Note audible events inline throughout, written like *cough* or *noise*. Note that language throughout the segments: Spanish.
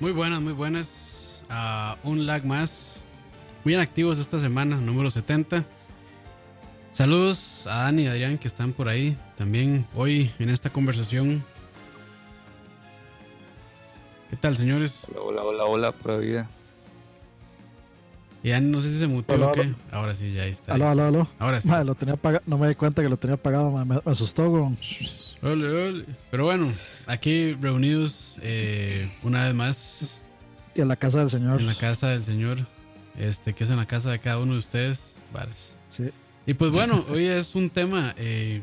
Muy buenas, muy buenas. a un lag más. Muy activos esta semana, número 70. Saludos a Dani y Adrián que están por ahí también hoy en esta conversación. ¿Qué tal, señores? Hola, hola, hola, pura vida. Ya no sé si se muteó o qué. Ahora sí, ya está. Aló, aló, aló. Ahora sí. lo tenía no me di cuenta que lo tenía apagado, me, asustó. Con... Ole, ole. Pero bueno, aquí reunidos eh, una vez más. Y en la casa del Señor. En la casa del Señor. Este, que es en la casa de cada uno de ustedes. Bares. Sí. Y pues bueno, hoy es un tema eh,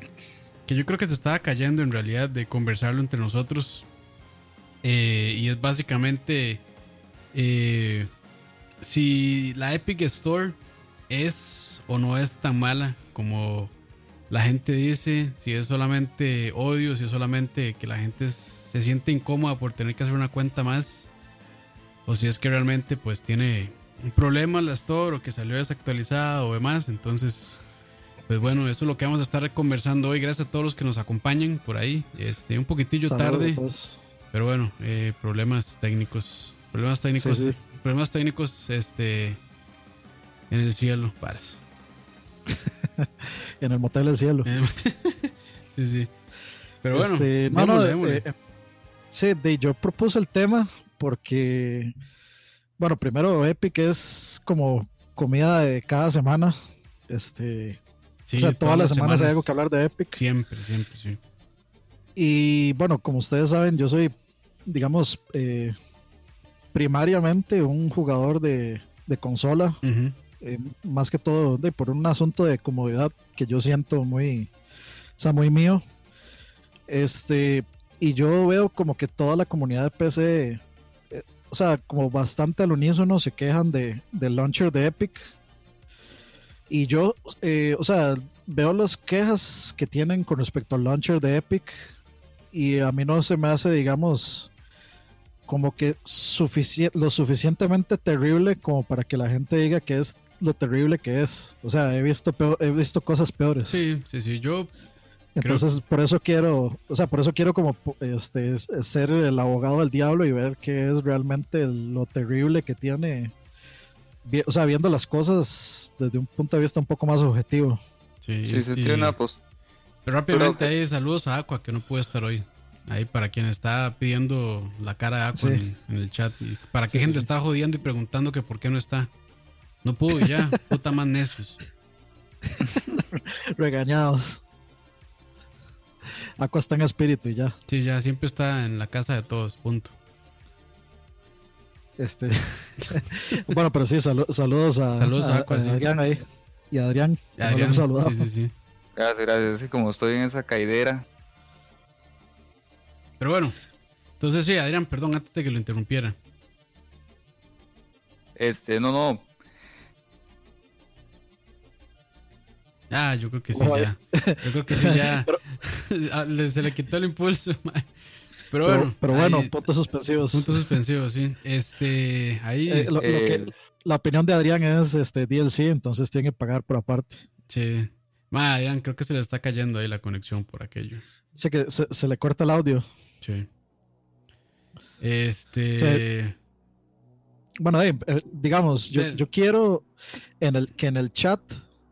que yo creo que se estaba cayendo en realidad de conversarlo entre nosotros. Eh, y es básicamente si la Epic Store es o no es tan mala como la gente dice, si es solamente odio, si es solamente que la gente se siente incómoda por tener que hacer una cuenta más, o si es que realmente pues tiene un problema la Store o que salió desactualizada o demás, entonces pues bueno, eso es lo que vamos a estar conversando hoy. Gracias a todos los que nos acompañan por ahí. Este, un poquitillo tarde. Pero bueno, eh, problemas técnicos. Problemas técnicos problemas técnicos este, en el cielo, pares. *laughs* *laughs* en el motel del cielo. *laughs* sí, sí. Pero bueno, este, eh, eh, sí, yo propuse el tema porque, bueno, primero Epic es como comida de cada semana. Este, o sea, todas, las semanas, hay algo que hablar de Epic. Siempre, siempre, sí. Y bueno, como ustedes saben, yo soy, digamos, eh, primariamente un jugador de, consola, eh, más que todo por un asunto de comodidad que yo siento muy, o sea, muy mío. Este, y yo veo como que toda la comunidad de PC, eh, o sea, como bastante al unísono se quejan de, del launcher de Epic. Y yo, eh, o sea, veo las quejas que tienen con respecto al launcher de Epic y a mí no se me hace, digamos, como que lo suficientemente terrible como para que la gente diga que es lo terrible que es. O sea, he visto he visto cosas peores. Sí, sí, sí. Yo entonces por eso quiero, o sea, por eso quiero como este ser el abogado del diablo y ver qué es realmente lo terrible que tiene. O sea, viendo las cosas desde un punto de vista un poco más objetivo. Sí, sí, tiene una pues. Pero rápidamente ahí saludos a Aqua que no puede estar hoy. Ahí para quien está pidiendo la cara de Aqua en, el chat. Y para qué gente está jodiendo y preguntando que por qué no está. No pudo ya, *laughs* puta más necios. *laughs* Regañados. Aqua está en espíritu y ya. Sí, ya siempre está en la casa de todos, punto. Este. *laughs* bueno, pero sí, saludos a, saludos a, Adrián ahí. Y a Adrián. Adrián sí, sí, sí. Gracias, gracias. Como estoy en esa caidera, pero bueno, entonces sí, Adrián, perdón, antes de que lo interrumpiera. Este, no, no. Ah, yo creo que sí, ya. Yo creo que sí, ya. *laughs* *laughs* Ah, se le quitó el impulso. *laughs* Pero bueno. Pero, bueno, puntos suspensivos. Puntos suspensivos, sí. Este, ahí. Eh, la opinión de Adrián es este DLC, entonces tiene que pagar por aparte. Sí. Ma, Adrián, creo que se le está cayendo ahí la conexión por aquello. Sí, que se le corta el audio. Sí. Este. bueno, eh, digamos, yo, quiero en el, que en el chat,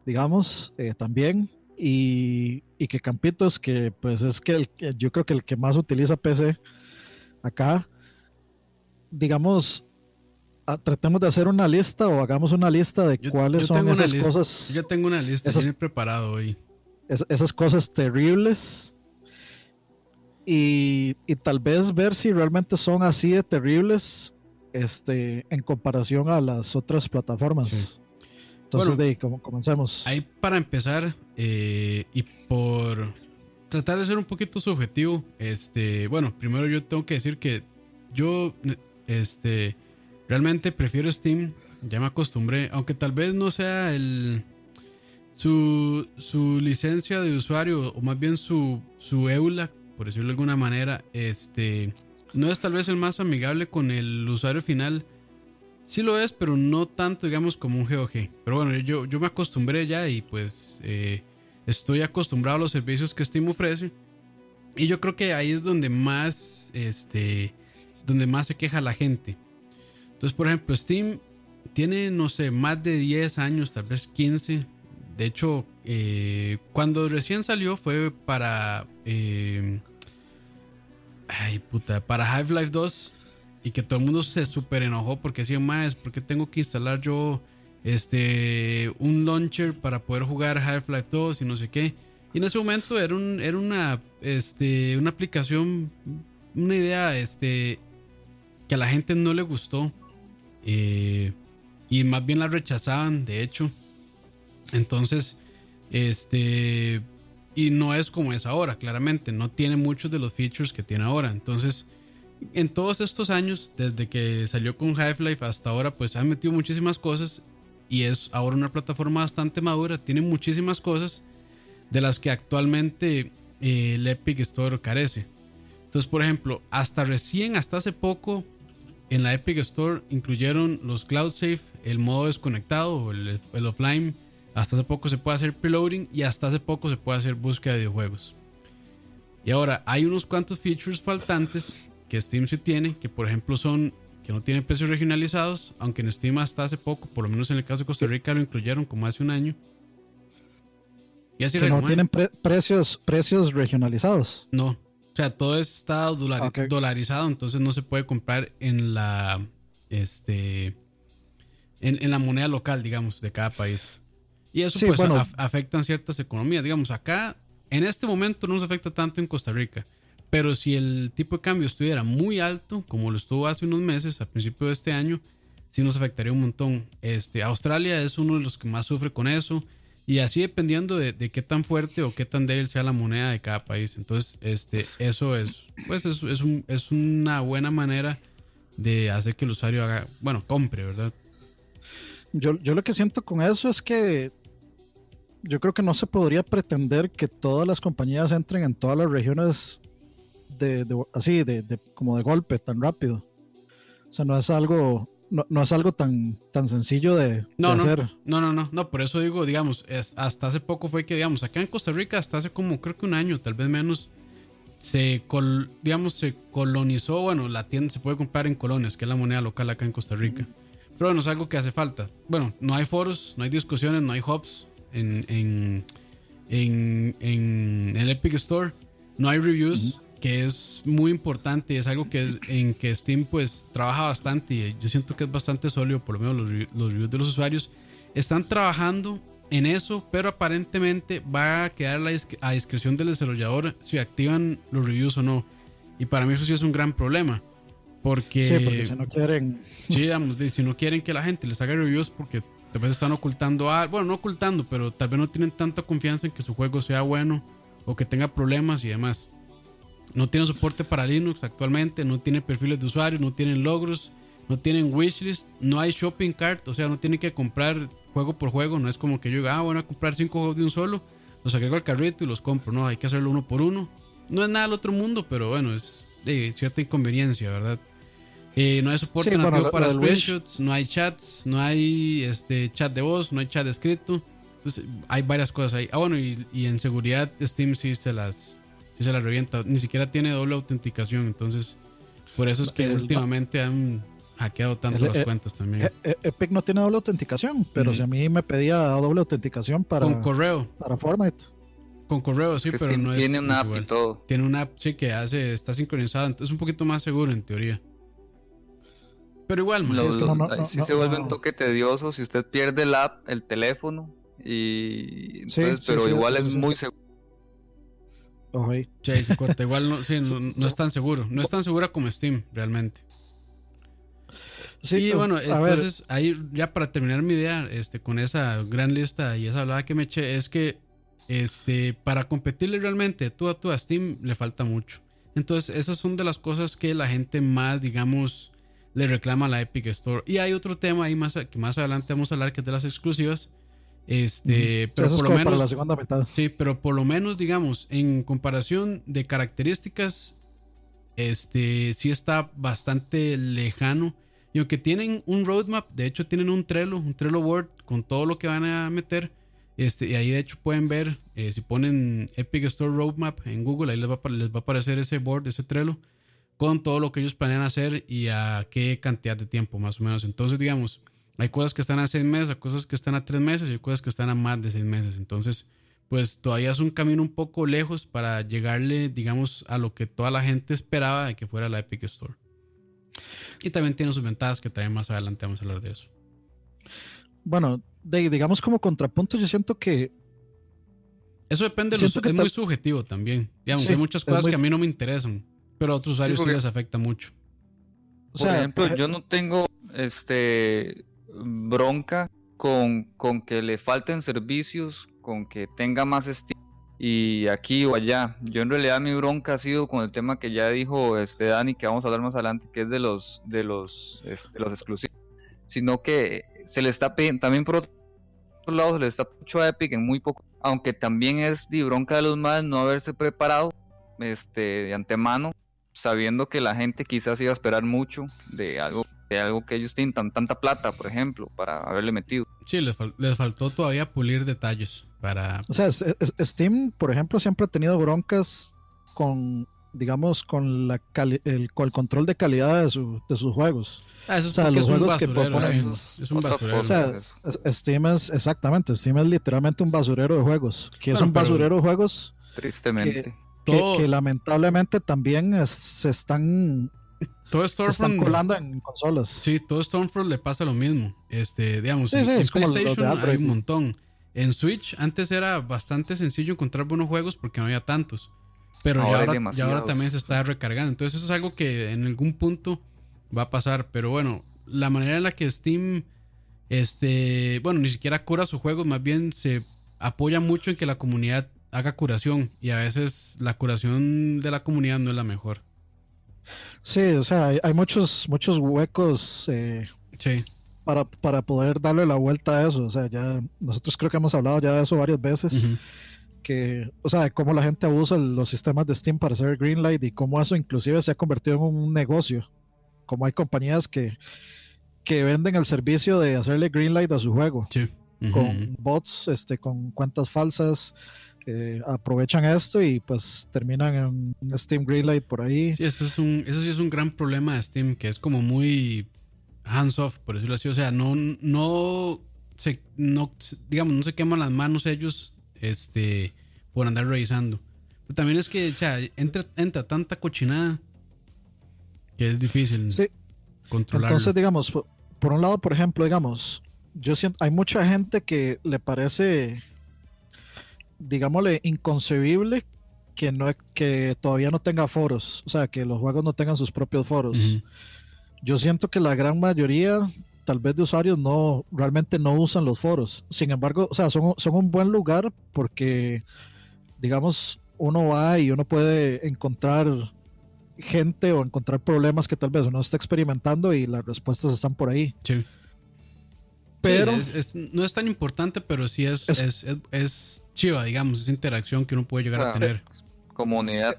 digamos, eh, también, y, y, que Campitos, que pues es que el, yo creo que el que más utiliza PC acá, digamos, tratemos de hacer una lista o hagamos una lista de cuáles son esas cosas. Yo tengo una lista, esas, preparado hoy. esas cosas terribles y, tal vez ver si realmente son así de terribles este, en comparación a las otras plataformas. Entonces, de ahí, como, comencemos. Ahí para empezar, eh, y por tratar de ser un poquito subjetivo, este, bueno, primero yo tengo que decir que yo este, realmente prefiero Steam, ya me acostumbré, aunque tal vez no sea el... Su, su licencia de usuario, o más bien su, su EULA por decirlo de alguna manera, este, no es tal vez el más amigable con el usuario final. Sí lo es, pero no tanto, digamos, como un GOG. Pero bueno, yo, yo me acostumbré ya y pues eh, estoy acostumbrado a los servicios que Steam ofrece. Y yo creo que ahí es donde más este, donde más se queja la gente. Entonces, por ejemplo, Steam tiene, no sé, más de 10 años, tal vez 15. De hecho, eh, cuando recién salió fue para... Eh, ay, puta, para Half-Life 2 y que todo el mundo se súper enojó porque decía, más, porque tengo que instalar yo este, un launcher para poder jugar Half-Life 2 y no sé qué. Y en ese momento era, un, era una, este, una aplicación, una idea este, que a la gente no le gustó. Eh, y más bien la rechazaban, de hecho. Entonces, este, y no es como es ahora, claramente. No tiene muchos de los features que tiene ahora. Entonces, en todos estos años, desde que salió con Half-Life hasta ahora, pues ha metido muchísimas cosas y es ahora una plataforma bastante madura, tiene muchísimas cosas de las que actualmente eh, el Epic Store carece. Entonces, por ejemplo, hasta recién, hasta hace poco, en la Epic Store incluyeron los Cloud Safe, el modo desconectado, el offline. Hasta hace poco se puede hacer preloading y hasta hace poco se puede hacer búsqueda de videojuegos. Y ahora hay unos cuantos features faltantes que Steam sí tiene, que por ejemplo son que no tienen precios regionalizados, aunque en Steam hasta hace poco, por lo menos en el caso de Costa Rica lo incluyeron como hace un año. Y así que no tienen precios, precios regionalizados. No, o sea, todo está dolarizado, entonces no se puede comprar en la este en, la moneda local, digamos, de cada país. Y eso pues afecta en ciertas economías. Digamos, acá en este momento no nos afecta tanto en Costa Rica. Pero si el tipo de cambio estuviera muy alto, como lo estuvo hace unos meses, a principio de este año, sí nos afectaría un montón. Este, Australia es uno de los que más sufre con eso. Y así dependiendo de, qué tan fuerte o qué tan débil sea la moneda de cada país. Entonces, este, eso es, pues es, es, una buena manera de hacer que el usuario haga, bueno, compre, ¿verdad? Yo, yo lo que siento con eso es que yo creo que no se podría pretender que todas las compañías entren en todas las regiones de, así, de, como de golpe, tan rápido. O sea, no es algo, no, es algo tan, tan sencillo de, no, no, hacer. No, no, no, no, por eso digo, digamos, hasta hace poco fue que, digamos, acá en Costa Rica, hasta hace como creo que un año, tal vez menos, se, digamos, se colonizó, bueno, la tienda se puede comprar en colones, que es la moneda local acá en Costa Rica. Pero bueno, es algo que hace falta. Bueno, no hay foros, no hay discusiones, no hay hubs en, en, en, el Epic Store, no hay reviews que es muy importante, es algo que es en que Steam pues trabaja bastante y yo siento que es bastante sólido, por lo menos los, reviews de los usuarios están trabajando en eso, pero aparentemente va a quedar a discreción del desarrollador si activan los reviews o no. Y para mí eso sí es un gran problema. Porque, sí, porque si no quieren. Sí, digamos, si no quieren que la gente les haga reviews porque tal vez están ocultando algo, bueno, no ocultando, pero tal vez no tienen tanta confianza en que su juego sea bueno o que tenga problemas y demás. No tiene soporte para Linux actualmente, no tiene perfiles de usuario, no tienen logros, no tienen wishlist, no hay shopping cart, o sea, no tienen que comprar juego por juego, no es como que yo diga, ah, bueno, a comprar cinco juegos de un solo, los agrego al carrito y los compro, no, hay que hacerlo uno por uno. No es nada del otro mundo, pero bueno, es de cierta inconveniencia, ¿verdad? Eh, no hay soporte nativo para screenshots, no hay chats, no hay este chat de voz, no hay chat escrito. Entonces, hay varias cosas ahí. Ah, bueno, y, y en seguridad Steam sí se las se la revienta. Ni siquiera tiene doble autenticación. Entonces, por eso es que últimamente han hackeado tanto las cuentas también. E, e, Epic no tiene doble autenticación, pero si a mí me pedía doble autenticación para. Con correo. Para Fortnite. Con correo, sí, pero no es. Tiene una app y todo. Tiene una app, sí, que hace, está sincronizada. Entonces es un poquito más seguro en teoría. Pero igual, si se vuelve un toque tedioso si usted pierde la app, el teléfono. Y entonces, pero igual es muy seguro Sí, se corta. Igual no, sí, no, es tan seguro. No es tan segura como Steam, realmente. Sí, y bueno, entonces ahí ya para terminar mi idea, este, con esa gran lista y esa hablada que me eché, es que este, para competirle realmente tú a tú a Steam le falta mucho. Entonces, esas son de las cosas que la gente más, digamos, le reclama a la Epic Store. Y hay otro tema ahí más que más adelante vamos a hablar que es de las exclusivas este, pero por lo menos. la segunda mitad. Sí, pero por lo menos, digamos, en comparación de características, este sí está bastante lejano. Y aunque tienen un roadmap, de hecho tienen un Trello, un Trello board con todo lo que van a meter. Este, y ahí de hecho pueden ver, eh, si ponen Epic Store Roadmap en Google, ahí les va, les va a aparecer ese board, ese Trello, con todo lo que ellos planean hacer y a qué cantidad de tiempo más o menos. Entonces, digamos, hay cosas que están a seis meses, hay cosas que están a tres meses y hay cosas que están a más de seis meses. Entonces, pues todavía es un camino un poco lejos para llegarle, digamos, a lo que toda la gente esperaba de que fuera la Epic Store. Y también tiene sus ventajas que también más adelante vamos a hablar de eso. Bueno, digamos como contrapunto, yo siento que... Eso depende, de es muy subjetivo también. Digamos, hay muchas cosas que a mí no me interesan, pero a otros usuarios sí, les afecta mucho. Por ejemplo, yo no tengo este bronca con, con que le falten servicios, con que tenga más estilo y aquí o allá. Yo en realidad mi bronca ha sido con el tema que ya dijo este Dani, que vamos a hablar más adelante, que es de los de los, este, los exclusivos, sino que se le está también por otro lado se le está mucho a Epic en muy poco, aunque también es de bronca de los más no haberse preparado este de antemano, sabiendo que la gente quizás iba a esperar mucho de algo de algo que ellos tienen tan, tanta plata, por ejemplo, para haberle metido. Sí, les, les faltó todavía pulir detalles para... O sea, Steam, por ejemplo, siempre ha tenido broncas con, digamos, con, la el, con el control de calidad de, su, de sus juegos. Ah, eso es o sea, los juegos que proponen. Es, un basurero. O sea, Steam es, exactamente, Steam es literalmente un basurero de juegos. Que es un basurero de juegos. Tristemente. Que, lamentablemente también se están todo Stormfront, se están colando en consolas. Sí, todo Stormfront le pasa lo mismo. Este, digamos, en, PlayStation hay un montón. En Switch antes era bastante sencillo encontrar buenos juegos porque no había tantos. Pero ya, ahora, también se está recargando. Entonces eso es algo que en algún punto va a pasar. Pero bueno, la manera en la que Steam, este, bueno, ni siquiera cura sus juegos, más bien se apoya mucho en que la comunidad haga curación. Y a veces la curación de la comunidad no es la mejor. Sí, o sea, hay, muchos, muchos huecos eh, sí. para, para poder darle la vuelta a eso. O sea, ya nosotros creo que hemos hablado ya de eso varias veces. Que, o sea, cómo la gente abusa los sistemas de Steam para hacer Greenlight y cómo eso inclusive se ha convertido en un negocio. Como hay compañías que, que venden el servicio de hacerle Greenlight a su juego. Con bots, este, con cuentas falsas, eh, aprovechan esto y pues terminan en un Steam Greenlight por ahí. Sí, eso, es un, eso sí es un gran problema de Steam, que es como muy hands off, por decirlo así. O sea, no, no, se, no digamos, no se queman las manos ellos este, por andar revisando. Pero también es que, o sea, entra, entra tanta cochinada que es difícil sí. controlarlo. Entonces, digamos, por, por un lado, por ejemplo, digamos, yo siento, hay mucha gente que le parece digámosle, inconcebible que, no, que todavía no tenga foros, o sea, que los juegos no tengan sus propios foros. Yo siento que la gran mayoría, tal vez de usuarios, no realmente no usan los foros. Sin embargo, o sea, son, son un buen lugar porque, digamos, uno va y uno puede encontrar gente o encontrar problemas que tal vez uno está experimentando y las respuestas están por ahí. Sí. Pero no es tan importante, pero sí es, es, es, chiva, digamos, esa interacción que uno puede llegar a tener. Comunidad.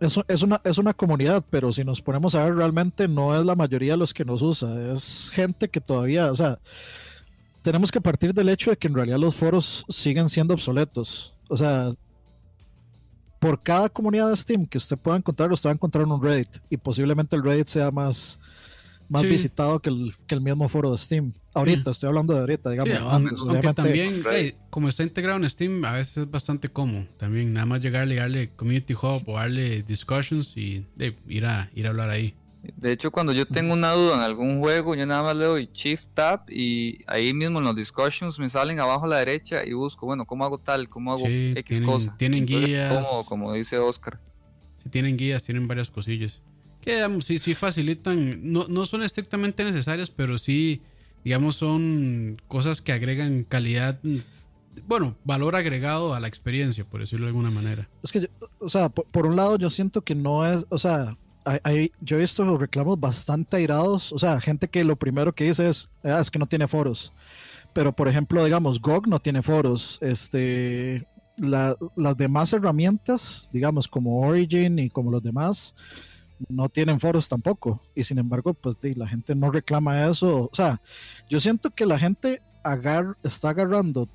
Es, es, una, es una comunidad, pero si nos ponemos a ver, realmente no es la mayoría de los que nos usa. Es gente que todavía, o sea, tenemos que partir del hecho de que en realidad los foros siguen siendo obsoletos. O sea, por cada comunidad de Steam que usted pueda encontrar, usted va a encontrar un Reddit. Y posiblemente el Reddit sea más, más visitado que el, que el mismo foro de Steam. Ahorita, estoy hablando de ahorita, digamos. aunque, también, como está integrado en Steam, a veces es bastante cómodo. También nada más llegarle, darle Community Hub o darle Discussions y ir, a, ir a hablar ahí. De hecho, cuando yo tengo una duda en algún juego, yo nada más le doy Shift Tab y ahí mismo en los discussions me salen abajo a la derecha y busco, bueno, ¿cómo hago tal? ¿Cómo hago X tienen, cosa? Tienen guías. como dice Oscar. Sí, tienen guías, tienen varias cosillas. Que sí, sí facilitan, no, no son estrictamente necesarias, pero sí digamos, son cosas que agregan calidad, bueno, valor agregado a la experiencia, por decirlo de alguna manera. Es que, o sea, por, un lado yo siento que no es, o sea, hay, yo he visto reclamos bastante airados, o sea, gente que lo primero que dice es, ah, es que no tiene foros. Pero, por ejemplo, digamos, GOG no tiene foros. Este, las demás herramientas, digamos, como Origin y como los demás, no tienen foros tampoco. Y sin embargo, pues la gente no reclama eso. O sea, yo siento que la gente agar está agarrando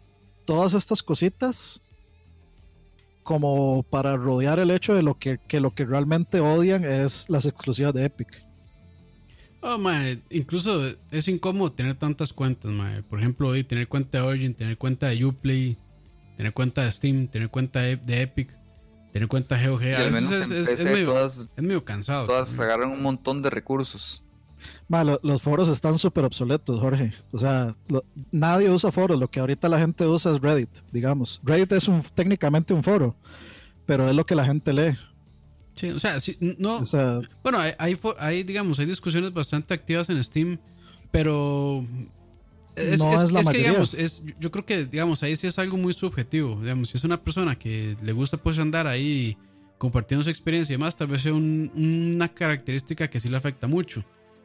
todas estas cositas como para rodear el hecho de lo que, lo que realmente odian es las exclusivas de Epic. Oh, incluso es incómodo tener tantas cuentas, Por ejemplo, tener cuenta de Origin, tener cuenta de Uplay, tener cuenta de Steam, tener cuenta de, Epic, tener cuenta GOG. A veces es, medio, cansado. Todas agarran un montón de recursos. los foros están súper obsoletos, Jorge. O sea, nadie usa foros. Lo que ahorita la gente usa es Reddit, digamos. Reddit es un, técnicamente un foro, pero es lo que la gente lee. Sí, o sea, no. bueno, hay, hay, digamos, hay discusiones bastante activas en Steam, pero no es, la que, digamos, es, yo creo que, digamos, ahí sí es algo muy subjetivo. Digamos, si es una persona que le gusta pues andar ahí compartiendo su experiencia y demás, tal vez sea una característica que sí le afecta mucho.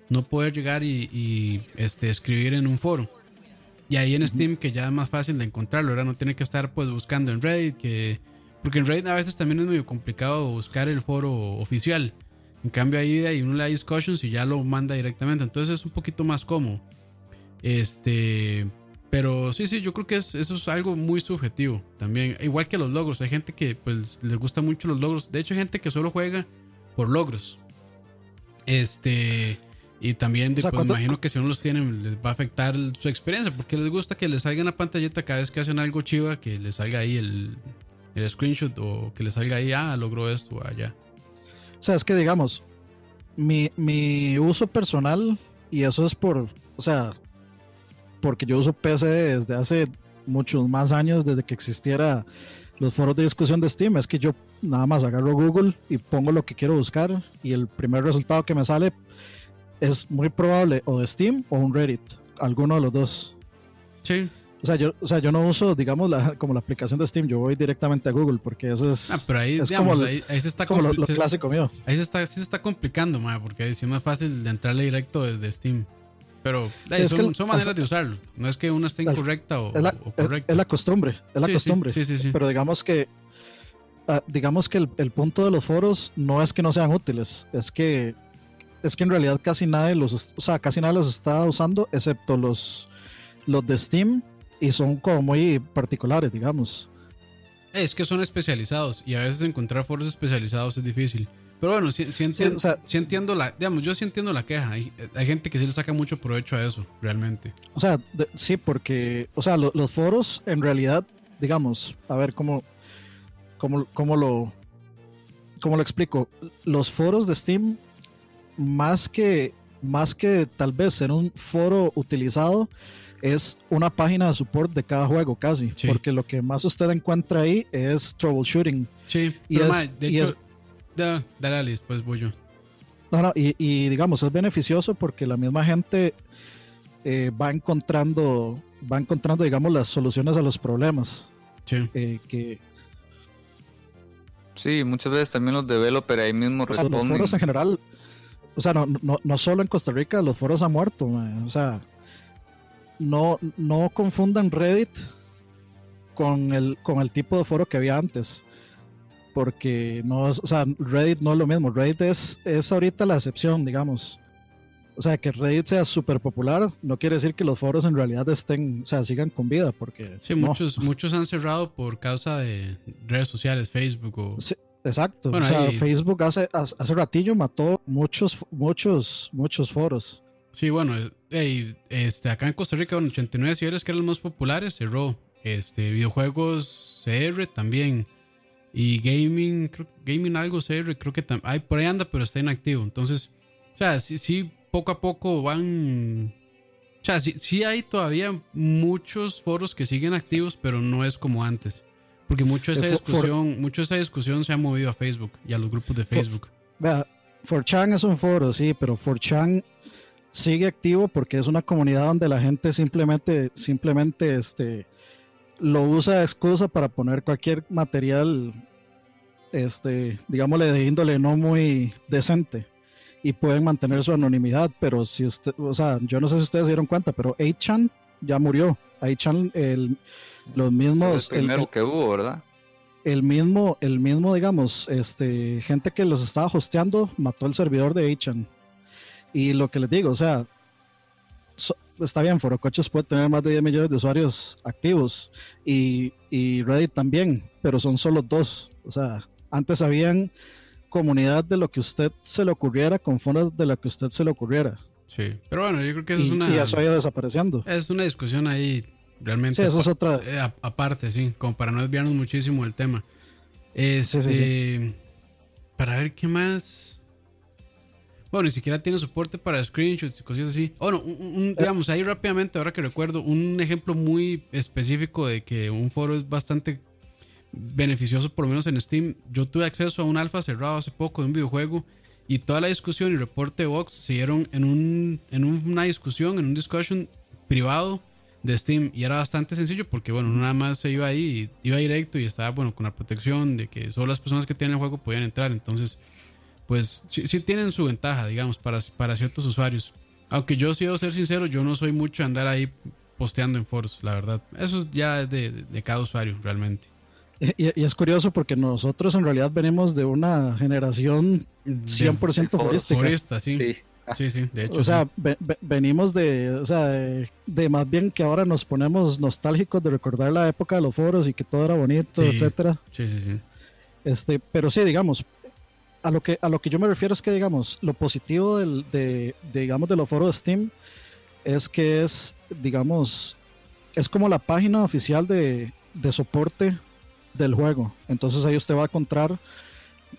No poder llegar y, este, escribir en un foro. Y ahí en Steam, que ya es más fácil de encontrarlo, ahora no tiene que estar pues buscando en Reddit, que... Porque en Reddit a veces también es medio complicado buscar el foro oficial. En cambio ahí, ahí uno le da discussions y ya lo manda directamente. Entonces es un poquito más cómodo. Este, pero sí, sí, yo creo que es, eso es algo muy subjetivo también. Igual que los logros. Hay gente que pues les gusta mucho los logros. De hecho, hay gente que solo juega por logros. Este, y también pues, imagino que si uno los tiene les va a afectar su experiencia porque les gusta que les salga en la pantallita cada vez que hacen algo chiva, que les salga ahí el, el screenshot o que les salga ahí, ah, logró esto allá. O sea, es que digamos, mi, mi uso personal, y eso es por, o sea, porque yo uso PC desde hace muchos más años, desde que existiera los foros de discusión de Steam, es que yo nada más agarro Google y pongo lo que quiero buscar y el primer resultado que me sale es muy probable o de Steam o un Reddit, alguno de los dos. Sí. O sea, yo, o sea, yo no uso, digamos, la, como la aplicación de Steam, yo voy directamente a Google porque eso es. Ah, pero ahí, digamos, como, ahí, se está como lo, clásico mío. Ahí se está, se está complicando, ma, porque es más fácil de entrarle directo desde Steam. Pero son, maneras de usarlo. No es que una esté incorrecta o, es la, correcta. Es la costumbre. Es la costumbre. Sí, sí, sí, Pero digamos que ah, digamos que el, punto de los foros no es que no sean útiles, es que es que en realidad casi nadie los, o sea, casi nadie los está usando excepto los los de Steam y son como muy particulares, digamos. Es que son especializados y a veces encontrar foros especializados es difícil. Pero bueno, sí, entiendo, la, digamos, yo sí entiendo la queja. Hay, gente que sí le saca mucho provecho a eso, realmente. O sea, sí, porque, o sea, los foros en realidad, digamos, a ver cómo, cómo, cómo lo, cómo lo explico. Los foros de Steam, más que, más que tal vez ser un foro utilizado, es una página de support de cada juego casi, porque lo que más usted encuentra ahí es troubleshooting. Sí, y, de hecho, dale, dale, después voy yo. No, no, y, digamos, es beneficioso porque la misma gente eh, va encontrando, va encontrando, digamos, las soluciones a los problemas. Sí. Eh, que, sí, muchas veces también los developers ahí mismo responden. los foros en general, o sea, no, no, no solo en Costa Rica, los foros han muerto, o sea, no, no confundan Reddit con el, con el tipo de foro que había antes porque no es, o sea, Reddit no es lo mismo. Reddit es, es ahorita la excepción, digamos. O sea, que Reddit sea súper popular no quiere decir que los foros en realidad estén, o sea, sigan con vida, porque... Sí, muchos, muchos han cerrado por causa de redes sociales, Facebook o... Sí, exacto. o sea, Facebook hace, hace ratillo mató muchos, muchos, muchos foros. Sí, bueno, este, acá en Costa Rica, bueno, 89 ciudades que eran los más populares, cerró. Este, videojuegos CR también. Y gaming, gaming algo CR, creo que hay por ahí anda, pero está inactivo. Entonces, o sea, sí, sí, poco a poco van. O sea, sí, sí hay todavía muchos foros que siguen activos, pero no es como antes. Porque mucho de esa discusión, mucho esa discusión se ha movido a Facebook y a los grupos de Facebook. vea, 4chan es un foro, sí, pero 4chan sigue activo porque es una comunidad donde la gente simplemente, simplemente, este, lo usa de excusa para poner cualquier material, este, digámosle, de índole no muy decente y pueden mantener su anonimidad, pero si usted, o sea, yo no sé si ustedes se dieron cuenta, pero 8chan ya murió. 8chan, el, los mismos... El primero que hubo, ¿verdad? El mismo, el mismo, digamos, este, gente que los estaba hosteando mató el servidor de 8chan. Y lo que les digo, o sea, está bien, Forocoches puede tener más de 10 millones de usuarios activos y, y Reddit también, pero son solo dos. O sea, antes habían comunidad de lo que usted se le ocurriera con fondos de lo que usted se le ocurriera. Sí, pero bueno, yo creo que eso es una... Y eso ha ido desapareciendo. Es una discusión ahí realmente... Sí, eso es otra... Eh, aparte, sí, como para no desviarnos muchísimo del tema. Este, Para ver qué más... Bueno, ni siquiera tiene soporte para screenshots y cosas así. Bueno, un, digamos, ahí rápidamente, ahora que recuerdo, un ejemplo muy específico de que un foro es bastante beneficioso, por lo menos en Steam. Yo tuve acceso a un alfa cerrado hace poco de un videojuego y toda la discusión y reporte de Vox se dieron en, un, en una discusión, en un discussion privado de Steam y era bastante sencillo porque bueno, nada más se iba ahí, iba directo y estaba bueno con la protección de que solo las personas que tienen el juego podían entrar, entonces pues sí, tienen su ventaja, digamos, para, para ciertos usuarios. Aunque yo sí debo ser sincero, yo no soy mucho de andar ahí posteando en foros, la verdad. Eso ya es de, de cada usuario, realmente. Y, y, es curioso porque nosotros en realidad venimos de una generación 100% forística. Forista, sí. sí. Sí, de hecho. O sea, venimos de, o sea, de, más bien que ahora nos ponemos nostálgicos de recordar la época de los foros y que todo era bonito, etcétera. Sí, sí, sí. Este, pero sí, digamos, a lo que a lo que yo me refiero es que digamos, lo positivo del, de, digamos de los foros de Steam es que es, digamos, es como la página oficial de, de soporte del juego. Entonces ahí usted va a encontrar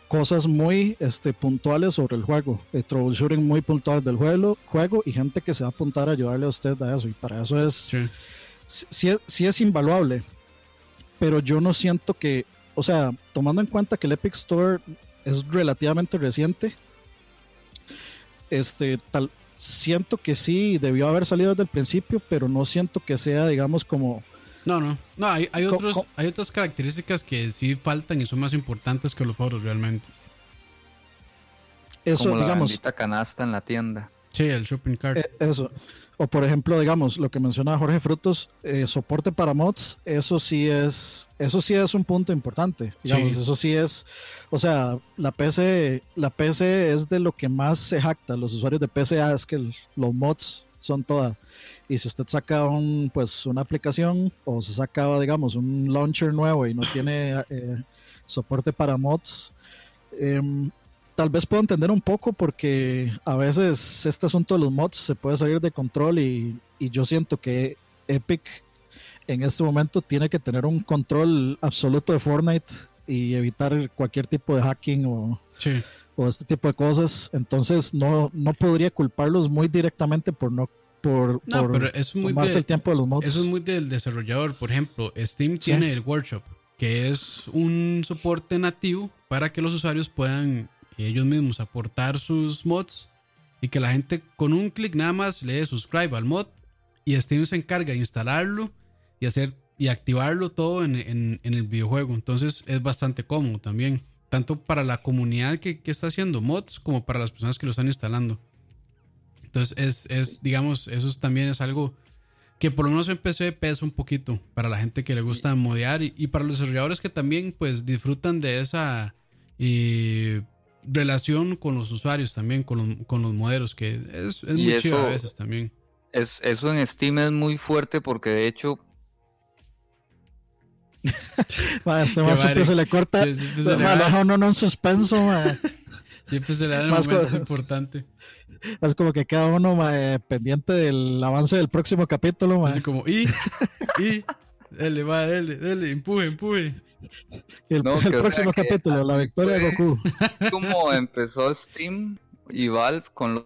cosas muy este, puntuales sobre el juego, de troubleshooting muy puntual del juego, juego y gente que se va a apuntar a ayudarle a usted a eso. Y para eso es, sí. sí, es invaluable, pero yo no siento que, o sea, tomando en cuenta que el Epic Store es relativamente reciente, este, tal, siento que sí debió haber salido desde el principio, pero no siento que sea, digamos, como no, no. No, hay, hay, otros, hay otras características que sí faltan y son más importantes que los foros realmente. Eso, Como la digamos. canasta en la tienda. Sí, el shopping cart. Eh, eso. O por ejemplo, digamos, lo que menciona Jorge Frutos, eh, soporte para mods, eso sí es, eso sí es un punto importante. Digamos, eso sí es, o sea, la PC, la PC es de lo que más se jacta los usuarios de PC, ah, es que los mods son todas y si usted saca un, pues, una aplicación o se saca, digamos, un launcher nuevo y no tiene eh, soporte para mods, em, tal vez puedo entender un poco porque a veces este asunto de los mods se puede salir de control y, y yo siento que Epic en este momento tiene que tener un control absoluto de Fortnite y evitar cualquier tipo de hacking o, o este tipo de cosas. Entonces no, no podría culparlos muy directamente por no por, no, pero es muy el tiempo de los mods. Eso es muy del desarrollador. Por ejemplo, Steam tiene el Workshop, que es un soporte nativo para que los usuarios puedan ellos mismos aportar sus mods y que la gente con un clic nada más le dé subscribe al mod y Steam se encarga de instalarlo y hacer y activarlo todo en, en, el videojuego. Entonces es bastante cómodo también, tanto para la comunidad que, que está haciendo mods como para las personas que lo están instalando. Entonces, es, es, digamos, eso también es algo que por lo menos en PC pesa un poquito para la gente que le gusta modear y, para los desarrolladores que también pues disfrutan de esa relación con los usuarios también, con los, con los modelos, que es, es muy chido a veces también. Es, eso en Steam es muy fuerte porque de hecho *laughs* este más siempre se le corta. Sí, se le no, no, un suspenso. *laughs* Siempre se le da el más momento importante. Es como que cada uno pendiente del avance del próximo capítulo. Así como, y, y, dele, va, dele, dele, empuje, empuje. *laughs* el, próximo capítulo, la victoria de Goku. *laughs* Como empezó Steam y Valve con los...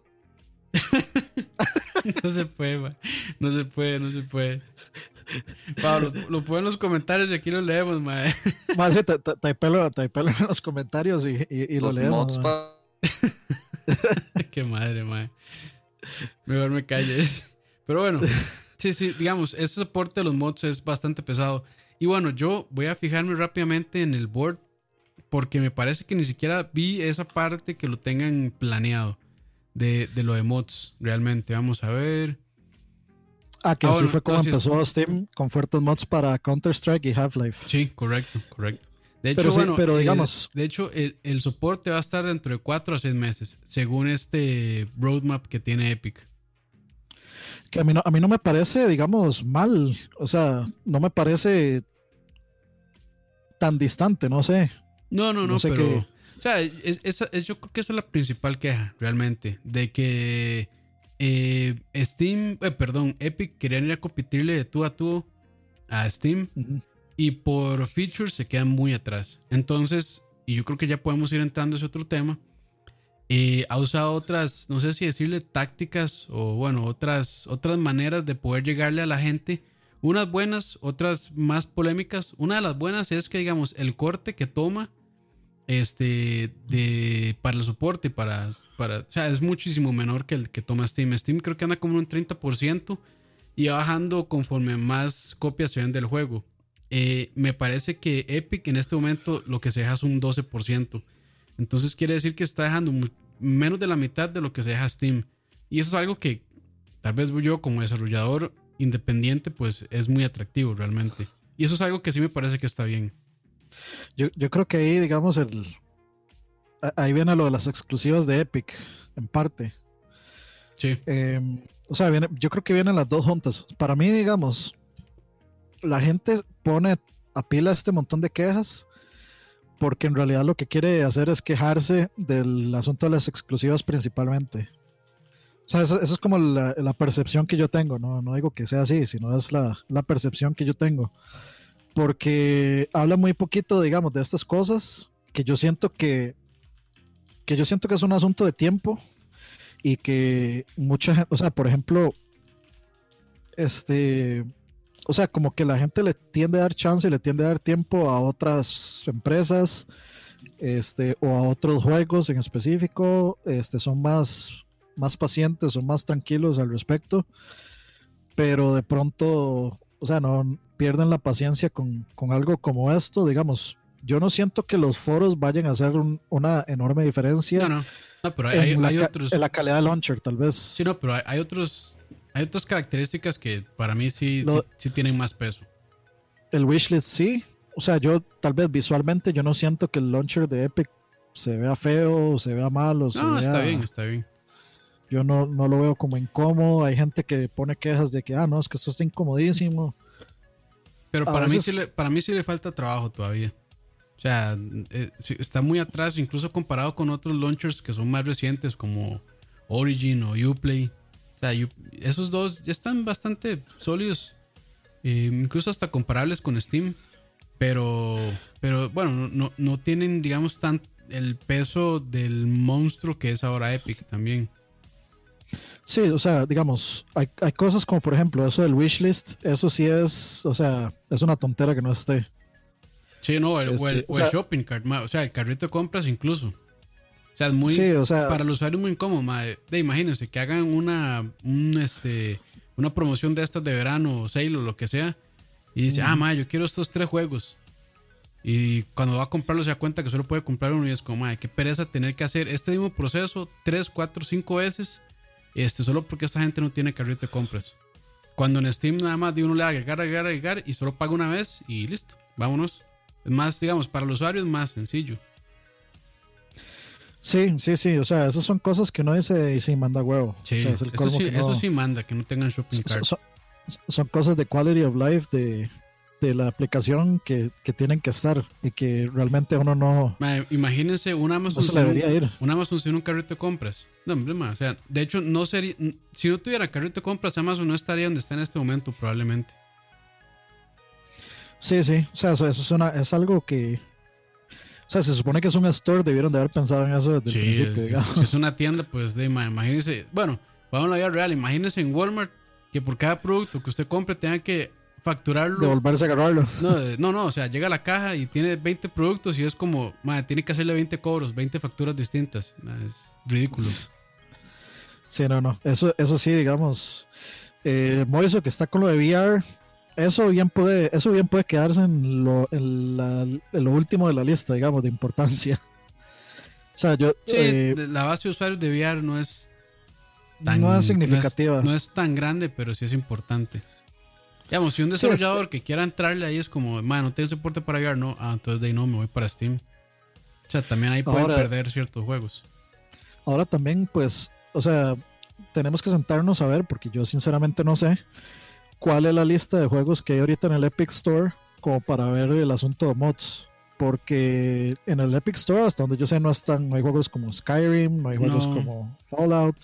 *laughs* no se puede, no se puede, no se puede. Pablo, lo, lo en los comentarios y aquí lo leemos, mae. Más sí, taipelo en los comentarios y, y, lo leemos. Qué madre, mae. Mejor me calles. Pero bueno, sí, sí, digamos, ese soporte de los mods es bastante pesado. Y bueno, yo voy a fijarme rápidamente en el board porque me parece que ni siquiera vi esa parte que lo tengan planeado de, de lo de mods realmente. Vamos a ver. Ah, que ah, así fue como empezó Steam con fuertes mods para Counter-Strike y Half-Life. Sí, correcto, correcto. De hecho, pero, bueno, digamos. de hecho, el, soporte va a estar dentro de 4 a 6 meses, según este roadmap que tiene Epic. Que a mí, no, a mí no me parece, digamos, mal. O sea, no me parece tan distante, no sé. No, no, no, pero... O sea, es, yo creo que esa es la principal queja, realmente. De que eh, Steam, eh, perdón, Epic querían ir a competirle de tú a tú a Steam. Y por features se quedan muy atrás. Entonces, y yo creo que ya podemos ir entrando a ese otro tema. Eh, ha usado otras, no sé si decirle tácticas o bueno, otras, otras maneras de poder llegarle a la gente. Unas buenas, otras más polémicas. Una de las buenas es que, digamos, el corte que toma este, de, para el soporte, para, para, o es muchísimo menor que el que toma Steam. Steam creo que anda como un 30% y va bajando conforme más copias se ven del juego. Eh, me parece que Epic en este momento lo que se deja es un 12%. Entonces quiere decir que está dejando menos de la mitad de lo que se deja Steam. Y eso es algo que tal vez yo como desarrollador independiente pues es muy atractivo realmente. Y eso es algo que sí me parece que está bien. Yo, creo que ahí, digamos, el ahí viene lo de las exclusivas de Epic, en parte. Sí. Em, o sea, viene, yo creo que vienen las dos juntas. Para mí, digamos, la gente pone a pila este montón de quejas porque en realidad lo que quiere hacer es quejarse del asunto de las exclusivas principalmente. O sea, esa, es como la, percepción que yo tengo, ¿no? no digo que sea así, sino es la, percepción que yo tengo. Porque habla muy poquito, digamos, de estas cosas que yo siento que, que yo siento que es un asunto de tiempo y que mucha gente, o sea, por ejemplo, este, o sea, como que la gente le tiende a dar chance y le tiende a dar tiempo a otras empresas este, o a otros juegos en específico, este, son más, más pacientes, son más tranquilos al respecto, pero de pronto, o sea, no pierden la paciencia con, algo como esto, digamos. Yo no siento que los foros vayan a hacer una enorme diferencia. No, no. pero hay, otros. En la calidad del launcher, tal vez. Sí, no, pero hay otros hay otras características que para mí sí, sí, tienen más peso. El wishlist sí. O sea, yo tal vez visualmente yo no siento que el launcher de Epic se vea feo, o se vea mal. O no, está bien, está bien. Yo no, no lo veo como incómodo. Hay gente que pone quejas de que, ah, no, es que esto está incomodísimo. Pero para, mí, sí le, para mí sí le falta trabajo todavía. O sea, eh, está muy atrás, incluso comparado con otros launchers que son más recientes, como Origin o Uplay. O sea, esos dos ya están bastante sólidos, eh, incluso hasta comparables con Steam. Pero, pero bueno, no, no tienen, digamos, tan el peso del monstruo que es ahora Epic también. Sí, o sea, digamos, hay, hay, cosas como por ejemplo eso del wishlist, eso sí es, o sea, es una tontera que no esté. Sí, no, el, o el, este, shopping cart, o sea, el carrito de compras incluso sea, es muy. para los usuarios muy incómodo, De, imagínense que hagan una, este, una promoción de estas de verano, o sale o lo que sea. Y dice, ah, madre, yo quiero estos tres juegos. Y cuando va a comprarlo se da cuenta que solo puede comprar uno y es como, madre, qué pereza tener que hacer este mismo proceso tres, cuatro, cinco veces. Este, solo porque esta gente no tiene carrito de compras. Cuando en Steam nada más de uno le agregar, agregar, agregar y solo paga una vez y listo, vámonos. Es más, digamos, para el usuario es más sencillo. Sí, sí, sí. O sea, esas son cosas que no dice y sí manda huevo. Sí, eso, sí manda, que no tengan shopping cart. Son, cosas de quality of life de, la aplicación que, tienen que estar y que realmente uno no. imagínense un Amazon, un, un Amazon sin un carrito de compras. No, hombre, o sea, de hecho, no sería. Si no tuviera carrito de compras, Amazon no estaría donde está en este momento, probablemente. Sí, sí. O sea, eso, es, una, es algo que, o sea, se supone que es un store, debieron de haber pensado en eso desde el principio, digamos. Si es una tienda, pues de, imagínese, bueno, vamos a la vida real, imagínese en Walmart que por cada producto que usted compre tenga que facturarlo. Devolverse a agarrarlo. *laughs* No, no, o sea, llega a la caja y tiene 20 productos y es como, madre, tiene que hacerle 20 cobros, 20 facturas distintas. es ridículo. Sí, no, no. Eso, eso sí, digamos. Eh, Moiso que está con lo de VR, eso bien puede, eso bien puede quedarse en lo, en, lo último de la lista, digamos, de importancia. *laughs* O sea, yo. Eh, la base de usuarios de VR no es tan no es significativa. No es, tan grande, pero sí es importante. Digamos, si un desarrollador que quiera entrarle ahí es como, man, no tengo soporte para VR, no, ah, entonces de ahí no me voy para Steam. O sea, también ahí pueden perder ciertos juegos. Ahora también, pues, o sea, tenemos que sentarnos a ver, porque yo sinceramente no sé cuál es la lista de juegos que hay ahorita en el Epic Store como para ver el asunto de mods. Porque en el Epic Store, hasta donde yo sé, no están, no hay juegos como Skyrim, no hay juegos como Fallout,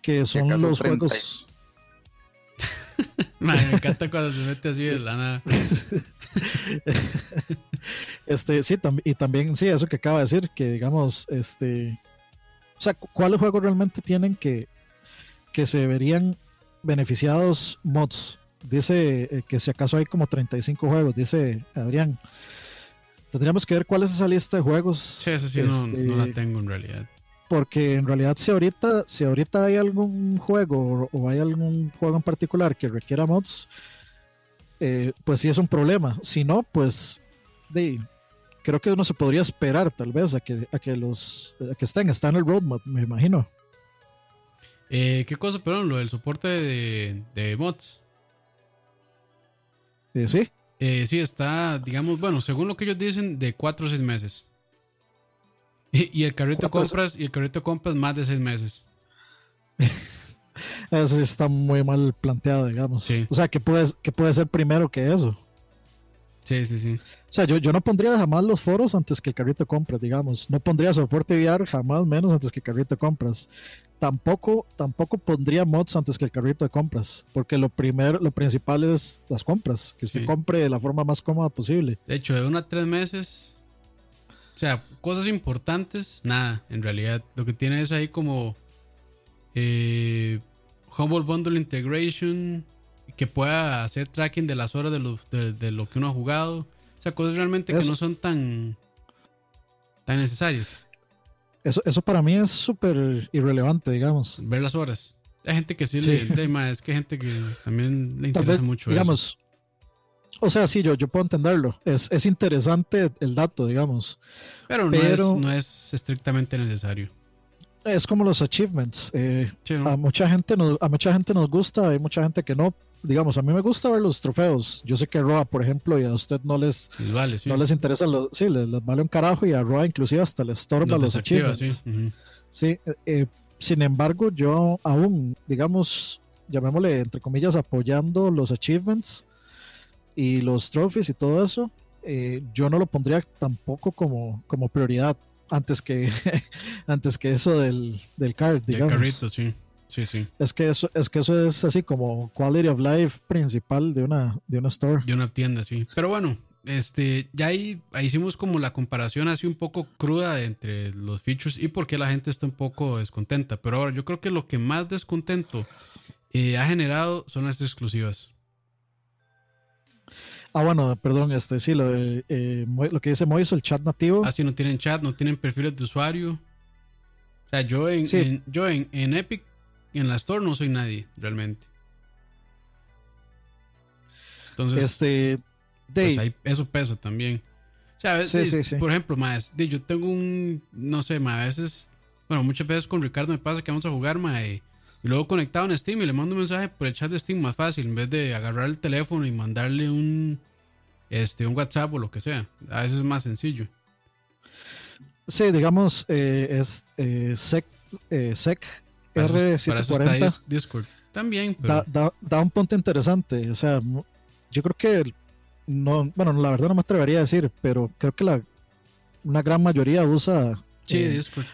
que son los juegos. *laughs* me encanta cuando se mete así de la nada. *laughs* este, sí, y también, sí, eso que acaba de decir, que digamos, este. O sea, ¿cuáles juegos realmente tienen que, que se verían beneficiados mods? Dice eh, que si acaso hay como 35 juegos, dice Adrián. Tendríamos que ver cuál es esa lista de juegos. Sí, esa sí no, este, la tengo en realidad. Porque en realidad si ahorita, si ahorita hay algún juego o, hay algún juego en particular que requiera mods, eh, pues sí es un problema. Si no, pues de, creo que uno se podría esperar tal vez a que, a que los que estén, está en el roadmap, me imagino. Eh, ¿Qué cosa, perdón? Lo del soporte de, de mods. Eh, sí. Eh, sí, está, digamos, bueno, según lo que ellos dicen, de 4 o 6 meses. Y, el carrito compras, y el carrito compras más de 6 meses. *laughs* eso sí está muy mal planteado, digamos. O sea, que puede, que puede ser primero que eso. Sí, sí, sí. O sea, yo, yo no pondría jamás los foros antes que el carrito compras, digamos. No pondría soporte VR jamás menos antes que el carrito de compras. Tampoco, tampoco pondría mods antes que el carrito de compras. Porque lo primero, lo principal es las compras. Que usted compre de la forma más cómoda posible. De hecho, de uno a tres meses. O sea, cosas importantes, nada, en realidad. Lo que tiene es ahí como eh, Humble Bundle Integration, que pueda hacer tracking de las horas de lo, de, lo que uno ha jugado. O sea, cosas realmente que no son tan, tan necesarias. Eso, eso para mí es súper irrelevante, digamos. Ver las horas. Hay gente que sí, le le es que hay gente que también le interesa mucho digamos, O sea, sí, yo, yo puedo entenderlo. Es, es interesante el dato, digamos. Pero, no, es, no es estrictamente necesario es como los achievements. Eh, a mucha gente nos, a mucha gente nos gusta, hay mucha gente que no. Digamos, a mí me gusta ver los trofeos. Yo sé que a Roa, por ejemplo, y a usted no les, no les interesa, los, sí, les, vale un carajo y a Roa inclusive hasta le estorba los, achievements. Sí, eh, eh, sin embargo, yo aún, digamos, llamémosle entre comillas, apoyando los achievements y los trophies y todo eso, yo no lo pondría tampoco como, como prioridad antes que, *laughs* antes que eso del, del card, digamos. carrito, sí. Sí, sí. Es que eso es que eso es así como quality of life principal de una de una store. De una tienda, sí. Pero bueno, este ya ahí, hicimos como la comparación así un poco cruda entre los features y por qué la gente está un poco descontenta. Pero ahora yo creo que lo que más descontento eh, ha generado son las exclusivas. Ah, bueno, perdón, este sí, lo, eh, lo que dice Moiso, el chat nativo. Ah, sí, no tienen chat, no tienen perfiles de usuario. O sea, yo en, yo en, en Epic, en la Store, no soy nadie, realmente. Entonces, este, pues ahí, eso pesa también. O sea, a veces, por ejemplo, más, yo tengo un, no sé, más a veces, bueno, muchas veces con Ricardo me pasa que vamos a jugar, más y luego conectado en Steam y le mando un mensaje por el chat de Steam más fácil, en vez de agarrar el teléfono y mandarle un, este, un WhatsApp o lo que sea. A veces es más sencillo. Sí, digamos, eh, es eh, sec, eh, sec R740. Discord también. Da, da, un punto interesante. O sea, yo creo que, no, bueno, la verdad no me atrevería a decir, pero creo que la, una gran mayoría usa. Sí, eh, Discord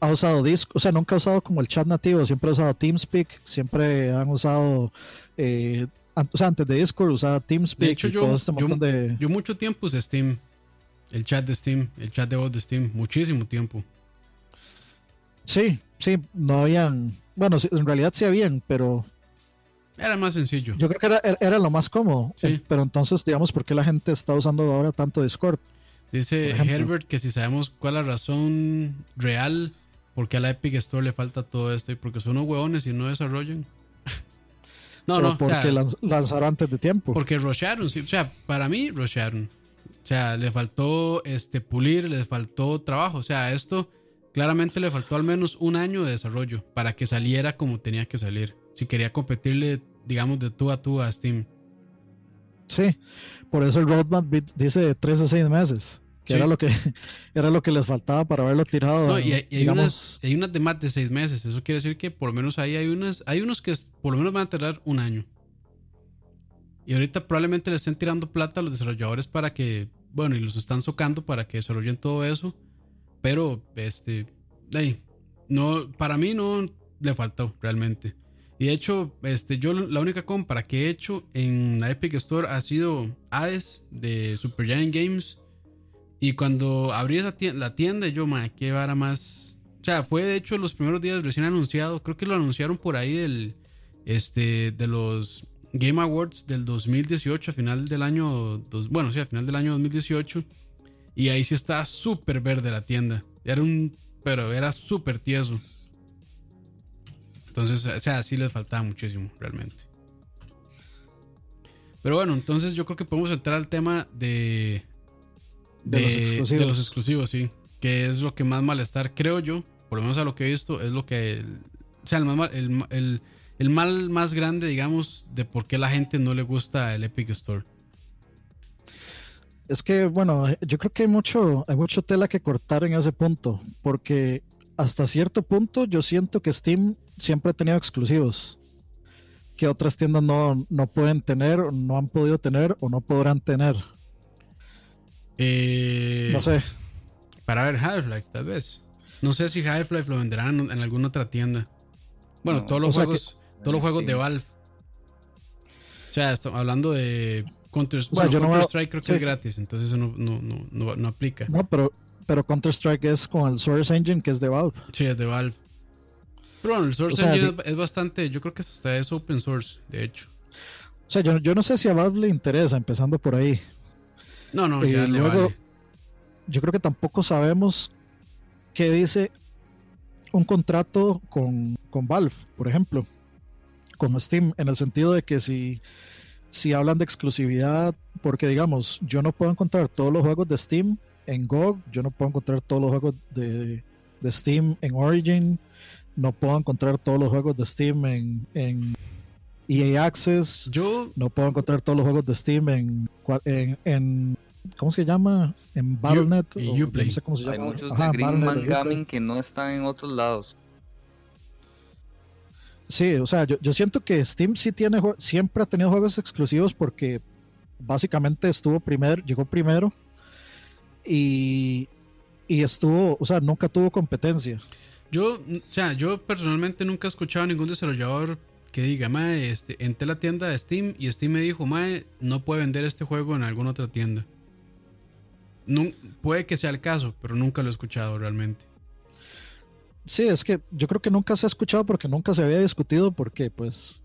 ha usado Discord, o sea, nunca ha usado como el chat nativo, siempre ha usado TeamSpeak, siempre han usado, eh, o sea, antes de Discord usaba TeamSpeak. De hecho, yo, este yo, mucho tiempo usé Steam, el chat de Steam, el chat de voz de Steam, muchísimo tiempo. Sí, sí, no habían, bueno, en realidad sí habían, pero... Era más sencillo. Yo creo que era, era lo más cómodo, sí. Eh, pero entonces, digamos, ¿por qué la gente está usando ahora tanto Discord? Dice Herbert que si sabemos cuál es la razón real porque a la Epic Store le falta todo esto y porque son unos huevones y no desarrollan. *laughs* no, no. Porque lanzaron antes de tiempo. Porque rusharon, sí. O sea, para mí rusharon. O sea, le faltó este pulir, le faltó trabajo. O sea, esto claramente le faltó al menos un año de desarrollo para que saliera como tenía que salir. Si quería competirle, digamos, de tú a tú a Steam. Sí, por eso el roadmap dice de 3 a 6 meses que era, lo que, *laughs* era lo que les faltaba para haberlo tirado. No, y, hay, unas, hay unas de más de seis meses. Eso quiere decir que por lo menos ahí hay unas, hay unos que por lo menos van a tardar un año. Y ahorita probablemente le estén tirando plata a los desarrolladores para que, bueno, y los están socando para que desarrollen todo eso. Pero, este, hey, no, para mí no le faltó realmente. Y de hecho, este, yo la única compra que he hecho en la Epic Store ha sido Hades de Super Giant Games. Y cuando abrí esa tienda, la tienda, yo, ma, qué vara más. O sea, fue de hecho los primeros días recién anunciado. Creo que lo anunciaron por ahí del, este, de los Game Awards del 2018, a final del año. Dos, bueno, sí, a final del año 2018. Y ahí sí está súper verde la tienda. Era un. Pero era súper tieso. Entonces, o sea, sí les faltaba muchísimo, realmente. Pero bueno, entonces yo creo que podemos entrar al tema de. De, los exclusivos. De los exclusivos, sí. Que es lo que más malestar, creo yo, por lo menos a lo que he visto, es lo que. o sea, el, mal, el, el mal más grande, digamos, de por qué la gente no le gusta el Epic Store. Es que, bueno, yo creo que hay mucho, hay mucho tela que cortar en ese punto, porque hasta cierto punto yo siento que Steam siempre ha tenido exclusivos que otras tiendas no, pueden tener, no han podido tener o no podrán tener. Eh, no sé. Para ver Half-Life, tal vez. No sé si Half-Life lo venderán en, alguna otra tienda. Bueno, todos los juegos, todos los juegos de Valve. O sea, hablando de Counter, Strike creo que es gratis, entonces eso no, no, no, aplica. No, pero, pero Counter Strike es con el Source Engine que es de Valve. Sí, es de Valve. Pero bueno, el Source Engine es bastante, yo creo que hasta es open source, de hecho. O sea, yo, no sé si a Valve le interesa, empezando por ahí. No, no, ya le luego, Yo creo que tampoco sabemos qué dice un contrato con, con, Valve, por ejemplo, con Steam, en el sentido de que si, si hablan de exclusividad, porque digamos, yo no puedo encontrar todos los juegos de Steam en GOG, yo no puedo encontrar todos los juegos de, de Steam en Origin, no puedo encontrar todos los juegos de Steam en, en EA Access. Yo no puedo encontrar todos los juegos de Steam en, en, ¿cómo se llama? En Battle.net. No sé cómo se llama. Hay muchos de Green Gaming que no están en otros lados. Sí, o sea, yo, yo siento que Steam sí tiene, siempre ha tenido juegos exclusivos porque básicamente estuvo primero, llegó primero y, y estuvo, o sea, nunca tuvo competencia. Yo, o sea, yo personalmente nunca he escuchado a ningún desarrollador que diga, mae, este, entré a la tienda de Steam y Steam me dijo, mae, no puede vender este juego en alguna otra tienda. No, puede que sea el caso, pero nunca lo he escuchado realmente. Sí, es que yo creo que nunca se ha escuchado porque nunca se había discutido porque pues,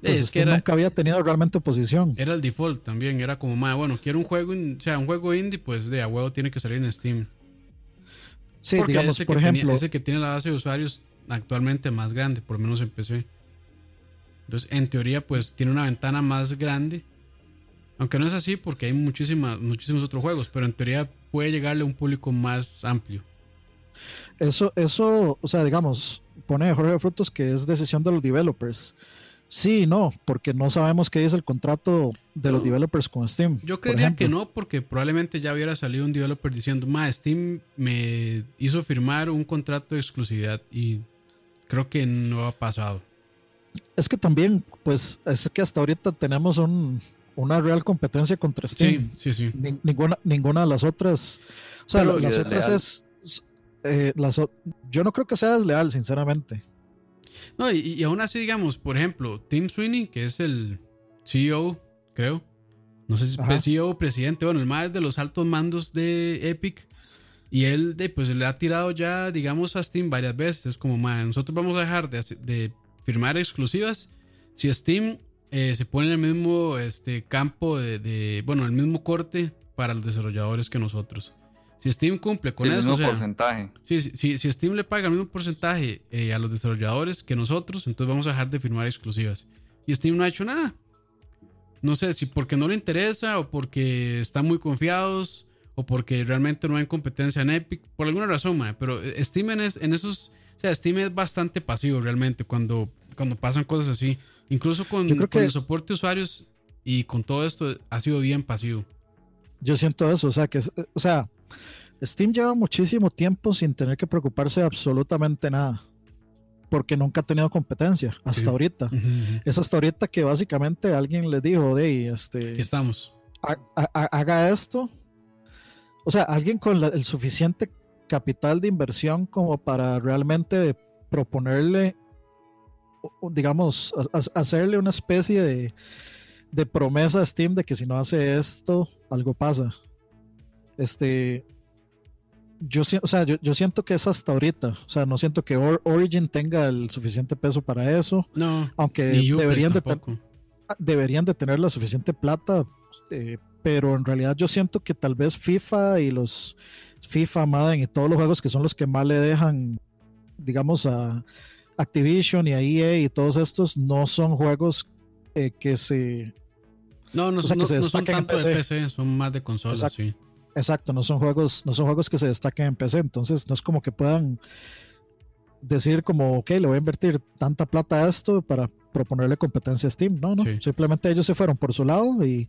pues es que nunca había tenido realmente oposición. Era el default también, era como, mae, bueno, quiero un juego, o sea, un juego indie, pues de a huevo tiene que salir en Steam. Sí, digamos, por ejemplo. ese que tiene la base de usuarios actualmente más grande, por lo menos en PC. Entonces, en teoría, pues tiene una ventana más grande. Aunque no es así porque hay muchísimas, muchísimos otros juegos, pero en teoría puede llegarle a un público más amplio. Eso, eso, o sea, digamos, pone Jorge Frutos que es decisión de los developers. Sí, no, porque no sabemos qué es el contrato de los developers con Steam. Yo creería que no, porque probablemente ya hubiera salido un developer diciendo, ma, Steam me hizo firmar un contrato de exclusividad y creo que no ha pasado. Es que también, pues, es que hasta ahorita tenemos una real competencia contra Steam. Sí, sí, sí. ninguna, ninguna de las otras, o sea, las otras es, eh, las, yo no creo que sea desleal, sinceramente. No, y, aún así, digamos, por ejemplo, Tim Sweeney, que es el CEO, creo. No sé si es CEO o presidente, bueno, el más de los altos mandos de Epic. Y él, pues, le ha tirado ya, digamos, a Steam varias veces. Es como, man, nosotros vamos a dejar de, firmar exclusivas. Si Steam eh, se pone en el mismo este, campo de, de, bueno, el mismo corte para los desarrolladores que nosotros. Si Steam cumple con eso. El mismo porcentaje. Si, si, Steam le paga el mismo porcentaje eh, a los desarrolladores que nosotros, entonces vamos a dejar de firmar exclusivas. Y Steam no ha hecho nada. No sé si porque no le interesa o porque están muy confiados o porque realmente no hay competencia en Epic. Por alguna razón, pero eh, Steam en, esos. O sea, Steam es bastante pasivo realmente cuando, cuando pasan cosas así. Incluso con, con el soporte de usuarios y con todo esto ha sido bien pasivo. Yo siento eso, o sea, que, o sea, Steam lleva muchísimo tiempo sin tener que preocuparse de absolutamente nada. Porque nunca ha tenido competencia hasta ahorita. Es hasta ahorita que básicamente alguien le dijo, de este. Aquí estamos. haga esto. O sea, alguien con el suficiente capital de inversión como para realmente proponerle, digamos, hacerle una especie de, de promesa a Steam de que si no hace esto, algo pasa. Este, yo, o sea, yo, siento que es hasta ahorita. O sea, no siento que Origin tenga el suficiente peso para eso. No. Aunque deberían, de deberían de tener la suficiente plata. Eh, pero en realidad yo siento que tal vez FIFA y los FIFA, Madden y todos los juegos que son los que más le dejan, digamos, a Activision y a EA y todos estos, no son juegos eh, que se. No, no, son tanto de PC, son más de consolas, sí. Exacto, no son juegos, no son juegos que se destaquen en PC, entonces no es como que puedan decir como, ok, le voy a invertir tanta plata a esto para proponerle competencia a Steam. No, no, simplemente ellos se fueron por su lado y,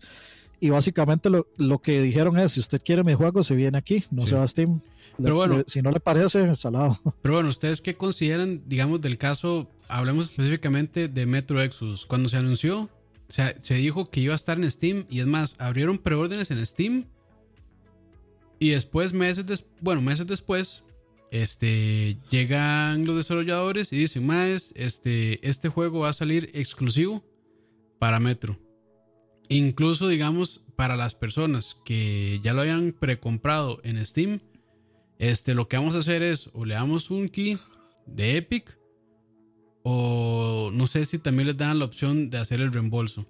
básicamente lo, que dijeron es, si usted quiere mi juego, se viene aquí, no se va a Steam. Pero bueno, si no le parece, salado. *laughs* Pero bueno, ¿ustedes qué consideran, digamos, del caso, hablemos específicamente de Metro Exodus? Cuando se anunció, o sea, se dijo que iba a estar en Steam y es más, abrieron preórdenes en Steam y después, meses, bueno, meses después, este, llegan los desarrolladores y dicen, más, este, este juego va a salir exclusivo para Metro. Incluso, digamos, para las personas que ya lo habían precomprado en Steam, este, lo que vamos a hacer es, o le damos un key de Epic, o no sé si también les dan la opción de hacer el reembolso.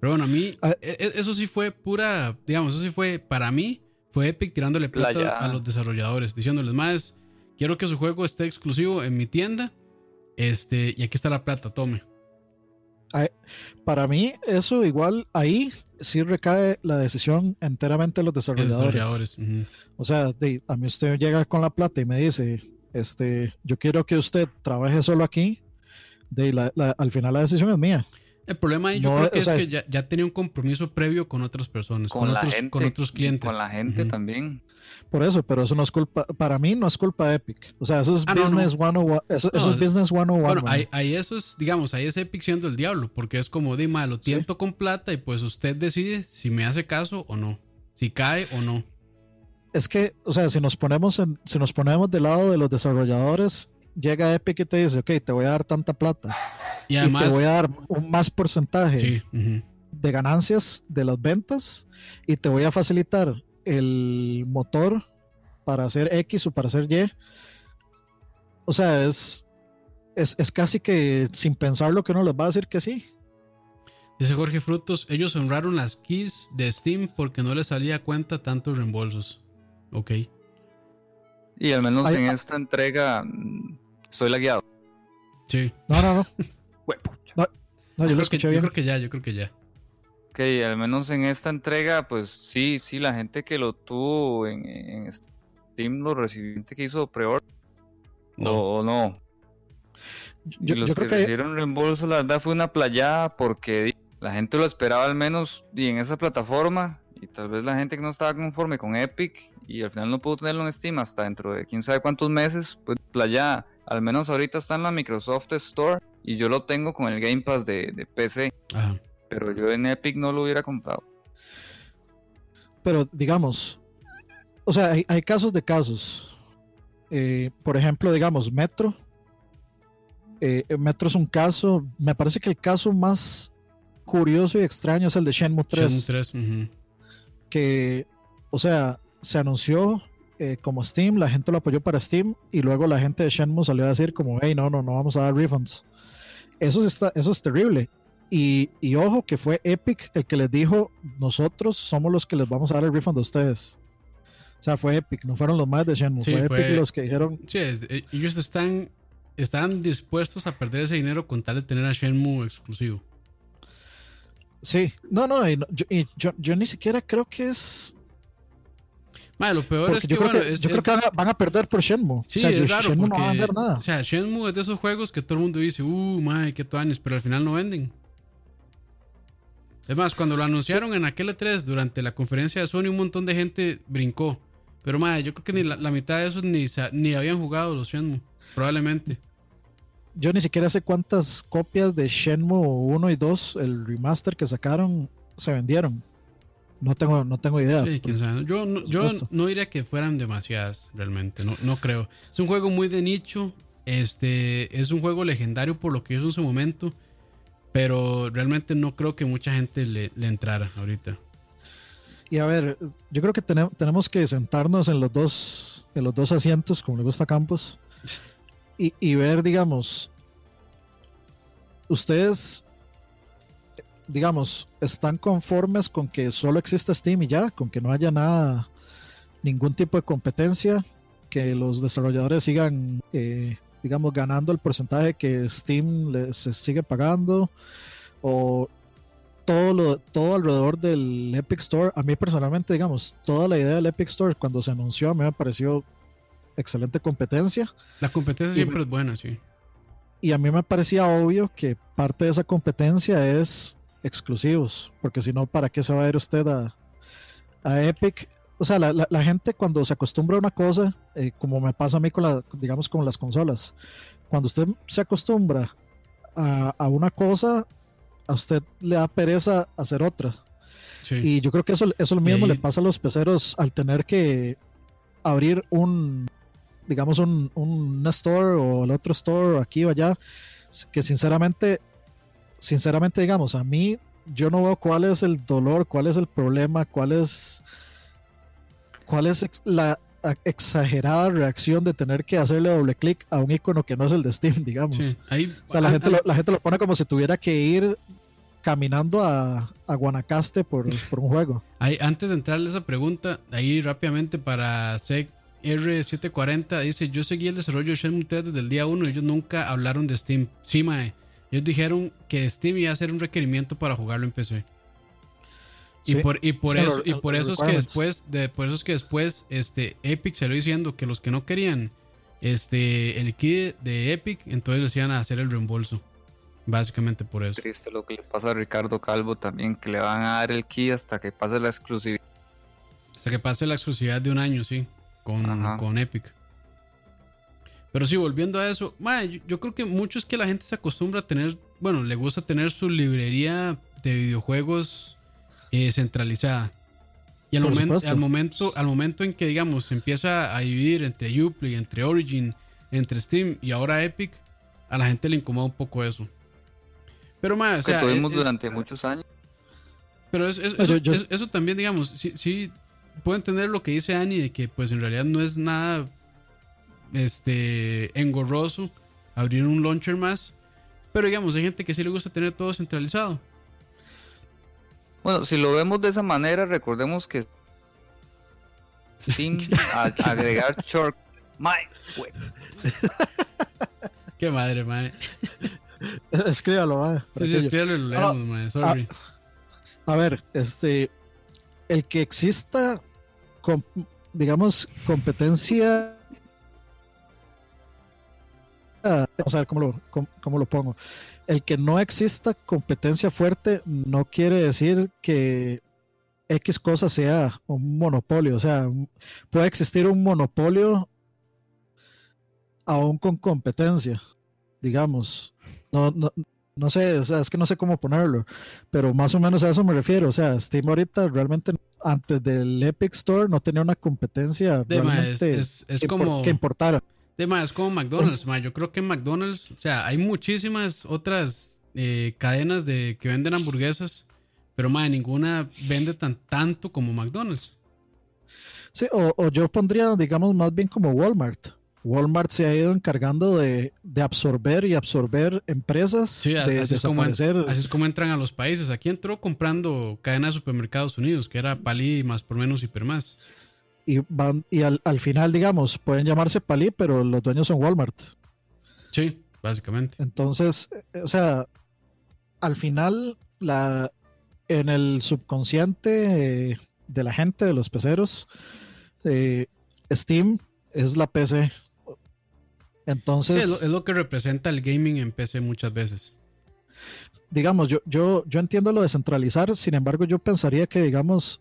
Pero bueno, a mí, ah. e, e, eso sí fue pura, digamos, eso sí fue para mí fue Epic tirándole plata a los desarrolladores, diciéndoles más, quiero que su juego esté exclusivo en mi tienda, este, y aquí está la plata, tome. Para mí, eso igual ahí sí recae la decisión enteramente de los desarrolladores. O sea, a mí usted llega con la plata y me dice, este, yo quiero que usted trabaje solo aquí, de al final la decisión es mía. El problema ahí yo creo que es que ya, tenía un compromiso previo con otras personas, con, otros, con otros clientes. Con la gente también. Por eso, pero eso no es culpa, para mí no es culpa de Epic. O sea, eso es ah, Business 101. Eso, es Business 101. Bueno, ahí, eso es, digamos, ahí es Epic siendo el diablo, porque es como, dime, lo tiento con plata y pues usted decide si me hace caso o no, si cae o no. Es que, o sea, si nos ponemos, en, si nos ponemos del lado de los desarrolladores, llega Epic y te dice, ok, te voy a dar tanta plata. Y además te voy a dar un más porcentaje de ganancias de las ventas y te voy a facilitar el motor para hacer X o para hacer Y. O sea, es, es, casi que sin pensar lo que uno les va a decir que sí. Dice Jorge Frutos, ellos honraron las keys de Steam porque no les salía cuenta tantos reembolsos. Ok. Y al menos en esta entrega soy la guiado. Sí. No, no, no. *laughs* no, yo, creo que, yo creo que ya, yo creo que ya. Ok, al menos en esta entrega, pues sí, sí, la gente que lo tuvo en, Steam, lo recibiente que hizo pre-order. No. O no. Yo, y los que, recibieron reembolso, la verdad fue una playada porque la gente lo esperaba al menos y en esa plataforma y tal vez la gente que no estaba conforme con Epic y al final no pudo tenerlo en Steam hasta dentro de quién sabe cuántos meses, pues playa, al menos ahorita está en la Microsoft Store y yo lo tengo con el Game Pass de, PC. Pero yo en Epic no lo hubiera comprado. Pero digamos, o sea, hay, casos de casos. Eh, por ejemplo, digamos, Metro. Eh, Metro es un caso, me parece que el caso más curioso y extraño es el de Shenmue 3. Shenmue 3, que, o sea, se anunció eh, como Steam, la gente lo apoyó para Steam y luego la gente de Shenmue salió a decir como, hey, no, no, no vamos a dar refunds. Eso, está, eso es terrible. Y, y, ojo que fue Epic el que les dijo, nosotros somos los que les vamos a dar el refund a ustedes. O sea, fue Epic, no fueron los más de Shenmue, fue, Epic los que dijeron... Sí, eh, ellos están, están dispuestos a perder ese dinero con tal de tener a Shenmue exclusivo. Sí, no, no, yo, yo, ni siquiera creo que es. Lo peor es que, yo, creo, que, yo creo que van a, perder por Shenmue. Sí, o sea, es raro Shenmue no va a vender nada. O sea, Shenmue es de esos juegos que todo el mundo dice, uh, madre, qué años, pero al final no venden. Es más, cuando lo anunciaron en aquel E3 durante la conferencia de Sony, un montón de gente brincó. Pero madre, yo creo que ni la, mitad de esos ni, ni habían jugado los Shenmue, probablemente. Yo ni siquiera sé cuántas copias de Shenmue 1 y 2, el remaster que sacaron, se vendieron. No tengo, no tengo idea. Yo, no, yo no diría que fueran demasiadas, realmente. No, no creo. Es un juego muy de nicho. Este, es un juego legendario por lo que hizo en su momento. Pero realmente no creo que mucha gente le, entrara ahorita. Y a ver, yo creo que tenemos que sentarnos en los dos, en los dos asientos, como le gusta a Campos, y, y ver, digamos, ustedes digamos, están conformes con que solo exista Steam y ya, con que no haya nada, ningún tipo de competencia, que los desarrolladores sigan, eh, digamos, ganando el porcentaje que Steam les sigue pagando, o todo, lo, todo alrededor del Epic Store. A mí personalmente, digamos, toda la idea del Epic Store cuando se anunció a mí me pareció excelente competencia. La competencia siempre es buena, sí. Y a mí me parecía obvio que parte de esa competencia es exclusivos, porque si no, ¿para qué se va a ir usted a, a Epic? O sea, la, la, gente cuando se acostumbra a una cosa, eh, como me pasa a mí con la, digamos, con las consolas, cuando usted se acostumbra a, a una cosa, a usted le da pereza hacer otra. Y yo creo que eso, eso lo mismo le pasa a los peceros al tener que abrir un, digamos, un, un store o el otro store aquí o allá, que sinceramente sinceramente, digamos, a mí yo no veo cuál es el dolor, cuál es el problema, cuál es, cuál es la exagerada reacción de tener que hacerle doble clic a un icono que no es el de Steam, digamos. o sea, la, gente lo, la gente lo pone como si tuviera que ir caminando a, a Guanacaste por, *laughs* por, un juego. Ahí, antes de entrarle esa pregunta, ahí rápidamente para SEC R740 dice, yo seguí el desarrollo de Shenmue 3 desde el día 1 y ellos nunca hablaron de Steam. Sí, mae. Ellos dijeron que Steam iba a ser un requerimiento para jugarlo en PC. Y por, y por eso, y por eso es que después, de, por eso es que después este, Epic salió diciendo que los que no querían este, el kit de Epic, entonces les iban a hacer el reembolso. Básicamente por eso. Triste lo que le pasa a Ricardo Calvo también, que le van a dar el key hasta que pase la exclusividad. Hasta que pase la exclusividad de un año, sí, con, con Epic. Pero sí, volviendo a eso, yo, creo que mucho es que la gente se acostumbra a tener, bueno, le gusta tener su librería de videojuegos eh, centralizada. Y al, momento, al, momento, al momento en que, digamos, empieza a dividir entre Uplay, entre Origin, entre Steam y ahora Epic, a la gente le incomoda un poco eso. Pero más, o sea, que tuvimos durante muchos años. Pero eso, eso, también, digamos, sí, sí puedo entender lo que dice Annie de que pues en realidad no es nada este, engorroso abrir un launcher más. Pero digamos, hay gente que sí le gusta tener todo centralizado. Bueno, si lo vemos de esa manera, recordemos que sin *laughs* agregar short Qué madre, mae. Escríbalo, mae. Sí, escríbalo y lo leemos, mae. Sorry. A, ver, este. El que exista, digamos, competencia vamos a ver cómo lo, cómo, lo pongo. El que no exista competencia fuerte no quiere decir que X cosa sea un monopolio. O sea, puede existir un monopolio aún con competencia, digamos. No, no, no sé, o sea, es que no sé cómo ponerlo, pero más o menos a eso me refiero. O sea, Steam ahorita realmente antes del Epic Store no tenía una competencia es, como... que importara. De es como McDonald's, Yo creo que en McDonald's, o sea, hay muchísimas otras eh, cadenas de que venden hamburguesas, pero ma, ninguna vende tan tanto como McDonald's. Sí, o, yo pondría, digamos, más bien como Walmart. Walmart se ha ido encargando de, absorber y absorber empresas. Sí, así, es como, así es como entran a los países. Aquí entró comprando cadenas de supermercados unidos, que era Palí más por menos y más y van y al, final, digamos, pueden llamarse Palí, pero los dueños son Walmart. Sí, básicamente. Entonces, eh, o sea, al final, la, en el subconsciente eh, de la gente, de los peceros, eh, Steam es la PC. Entonces. es, lo, que representa el gaming en PC muchas veces. Digamos, yo, yo, yo entiendo lo de centralizar, sin embargo, yo pensaría que, digamos,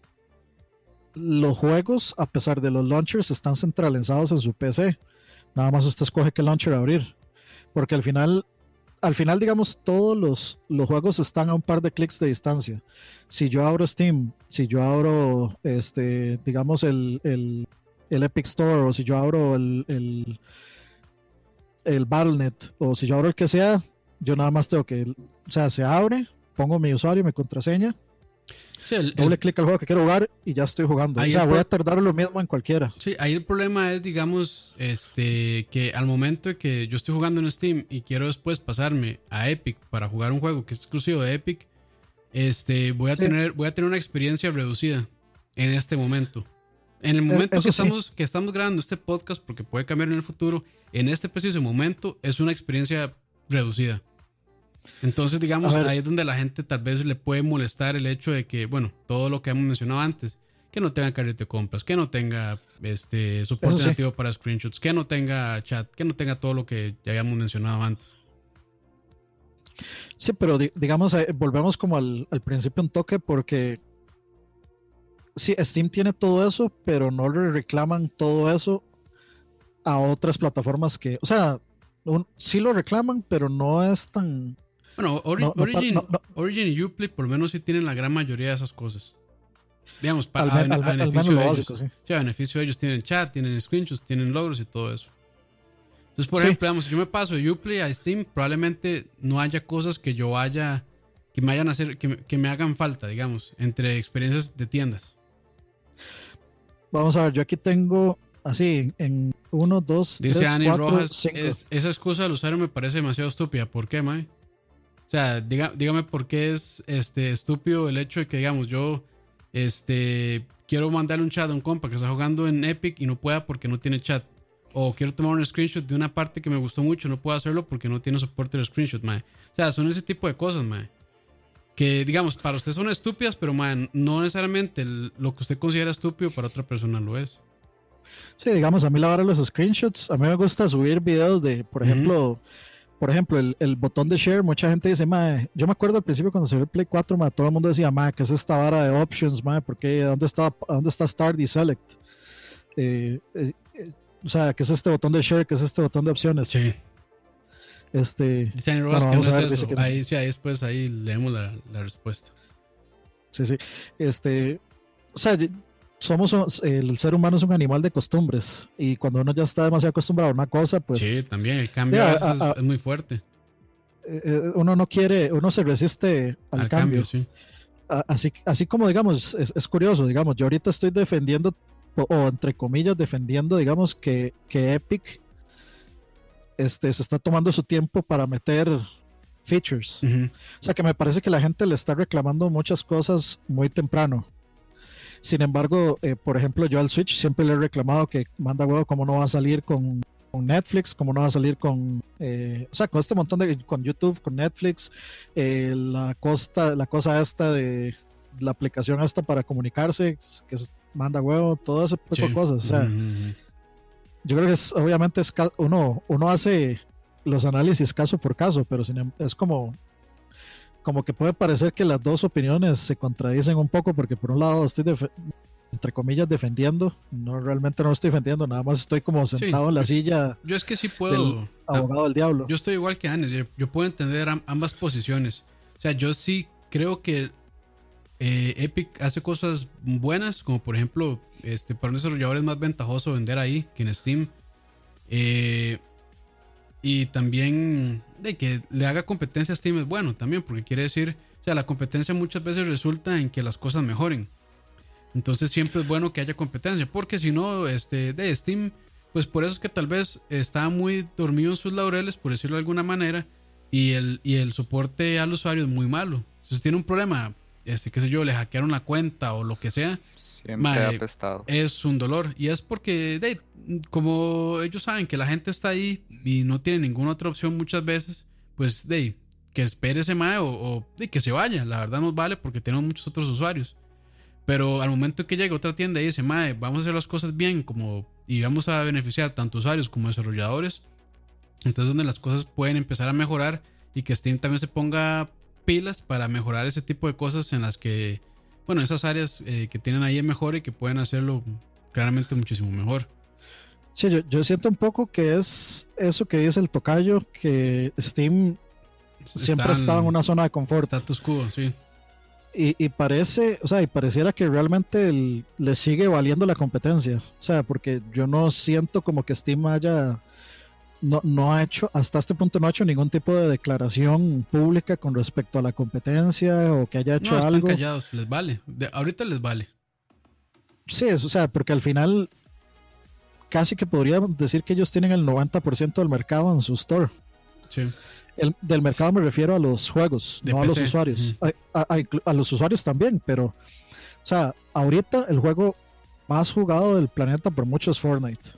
los juegos, a pesar de los launchers, están centralizados en su PC. Nada más usted escoge qué launcher abrir. Porque al final, al final, digamos, todos los, los juegos están a un par de clics de distancia. Si yo abro Steam, si yo abro, este, digamos, el, el, el Epic Store, o si yo abro el, el, el Battle.net, o si yo abro el que sea, yo nada más tengo que, o sea, se abre, pongo mi usuario, mi contraseña, doble clic al juego que quiero jugar y ya estoy jugando. o sea, voy a tardar lo mismo en cualquiera. Sí, ahí el problema es, digamos, este, que al momento que yo estoy jugando en Steam y quiero después pasarme a Epic para jugar un juego que es exclusivo de Epic, este, voy a tener, voy a tener una experiencia reducida en este momento. En el eh, momento que, estamos, que estamos grabando este podcast, porque puede cambiar en el futuro, en este preciso momento es una experiencia reducida. Entonces, digamos, ahí es donde la gente tal vez le puede molestar el hecho de que, bueno, todo lo que hemos mencionado antes, que no tenga carrete de compras, que no tenga este soporte nativo para screenshots, que no tenga chat, que no tenga todo lo que ya habíamos mencionado antes. Sí, pero digamos, eh, volvemos como al, principio un toque porque sí, Steam tiene todo eso, pero no le reclaman todo eso a otras plataformas que, o sea, sí lo reclaman, pero no es tan bueno, Origin, y Uplay por lo menos sí tienen la gran mayoría de esas cosas. Digamos, para a, beneficio de ellos. sí. a beneficio de ellos tienen chat, tienen screenshots, tienen logros y todo eso. Entonces, por ejemplo, digamos, si yo me paso de Uplay a Steam, probablemente no haya cosas que yo vaya, que me hayan hacer, que, me hagan falta, digamos, entre experiencias de tiendas. Vamos a ver, yo aquí tengo así en 1, 2, 3, 4, 5. esa excusa del usuario me parece demasiado estúpida. ¿Por qué, Mae? O sea, dígame por qué es este, estúpido el hecho de que, digamos, yo este, quiero mandarle un chat a un compa que está jugando en Epic y no pueda porque no tiene chat. O quiero tomar un screenshot de una parte que me gustó mucho, no puedo hacerlo porque no tiene soporte de screenshot, mae. O sea, son ese tipo de cosas, mae. Que, digamos, para usted son estúpidas, pero, mae, no necesariamente lo que usted considera estúpido para otra persona lo es. Sí, digamos, a mí la hora de los screenshots, a mí me gusta subir videos de, por ejemplo, por ejemplo, el, el, botón de share, mucha gente dice, mae, yo me acuerdo al principio cuando salió el Play 4, mae, todo el mundo decía, mae, ¿qué es esta vara de options, mae? ¿Por qué? ¿Dónde está, dónde está Start y Select? Eh, eh, eh, o sea, ¿qué es este botón de share? ¿Qué es este botón de opciones? Sí. Este, bueno, a ver, Ahí, sí, ahí después ahí leemos la, la respuesta. Sí, sí. Este, o sea, somos el ser humano es un animal de costumbres y cuando uno ya está demasiado acostumbrado a una cosa, pues sí, también el cambio es, muy fuerte. Eh, eh, uno no quiere, uno se resiste al, cambio. sí. Así, así como digamos, es, curioso, digamos, yo ahorita estoy defendiendo o, entre comillas defendiendo, digamos que, que Epic este, se está tomando su tiempo para meter features. O sea que me parece que la gente le está reclamando muchas cosas muy temprano. Sin embargo, eh, por ejemplo, yo al Switch siempre le he reclamado que manda huevo cómo no va a salir con, Netflix, cómo no va a salir con, eh, o sea, con este montón de, con YouTube, con Netflix, eh, la costa, la cosa esta de la aplicación esta para comunicarse, que manda huevo, todo ese tipo de cosas. O sea, yo creo que es, obviamente es, uno, uno hace los análisis caso por caso, pero em, es como como que puede parecer que las dos opiniones se contradicen un poco porque por un lado estoy entre comillas defendiendo, no realmente no estoy defendiendo, nada más estoy como sentado en la silla. Yo es que sí puedo abogado del diablo. Yo estoy igual que Anes, yo, puedo entender ambas posiciones. O sea, yo sí creo que eh, Epic hace cosas buenas, como por ejemplo, este, para un desarrollador es más ventajoso vender ahí que en Steam. Eh, y también de que le haga competencia a Steam es bueno también, porque quiere decir, o sea, la competencia muchas veces resulta en que las cosas mejoren. Entonces siempre es bueno que haya competencia, porque si no, este, de Steam, pues por eso es que tal vez está muy dormido en sus laureles, por decirlo de alguna manera, y el, y el soporte al usuario es muy malo. Entonces tiene un problema, este, qué sé yo, le hackearon la cuenta o lo que sea, es un dolor. Y es porque, de, como ellos saben que la gente está ahí y no tiene ninguna otra opción muchas veces, pues de que espere ese mae o, de que se vaya. La verdad nos vale porque tenemos muchos otros usuarios. Pero al momento que llega otra tienda y dice, mae, vamos a hacer las cosas bien como, y vamos a beneficiar tanto usuarios como desarrolladores, entonces donde las cosas pueden empezar a mejorar y que Steam también se ponga pilas para mejorar ese tipo de cosas en las que bueno, esas áreas eh, que tienen ahí es mejor y que pueden hacerlo claramente muchísimo mejor. Sí, yo, siento un poco que es eso que dice el tocayo, que Steam siempre ha estado en una zona de confort. Status quo, sí. Y, parece, o sea, y pareciera que realmente le sigue valiendo la competencia. O sea, porque yo no siento como que Steam haya, no, no ha hecho, hasta este punto no ha hecho ningún tipo de declaración pública con respecto a la competencia o que haya hecho no, están algo. callados, les vale. ahorita les vale. Sí, o sea, porque al final casi que podría decir que ellos tienen el 90% del mercado en su store. Sí del mercado me refiero a los juegos, no a los usuarios. a, los usuarios también, pero, o sea, ahorita el juego más jugado del planeta por mucho es Fortnite.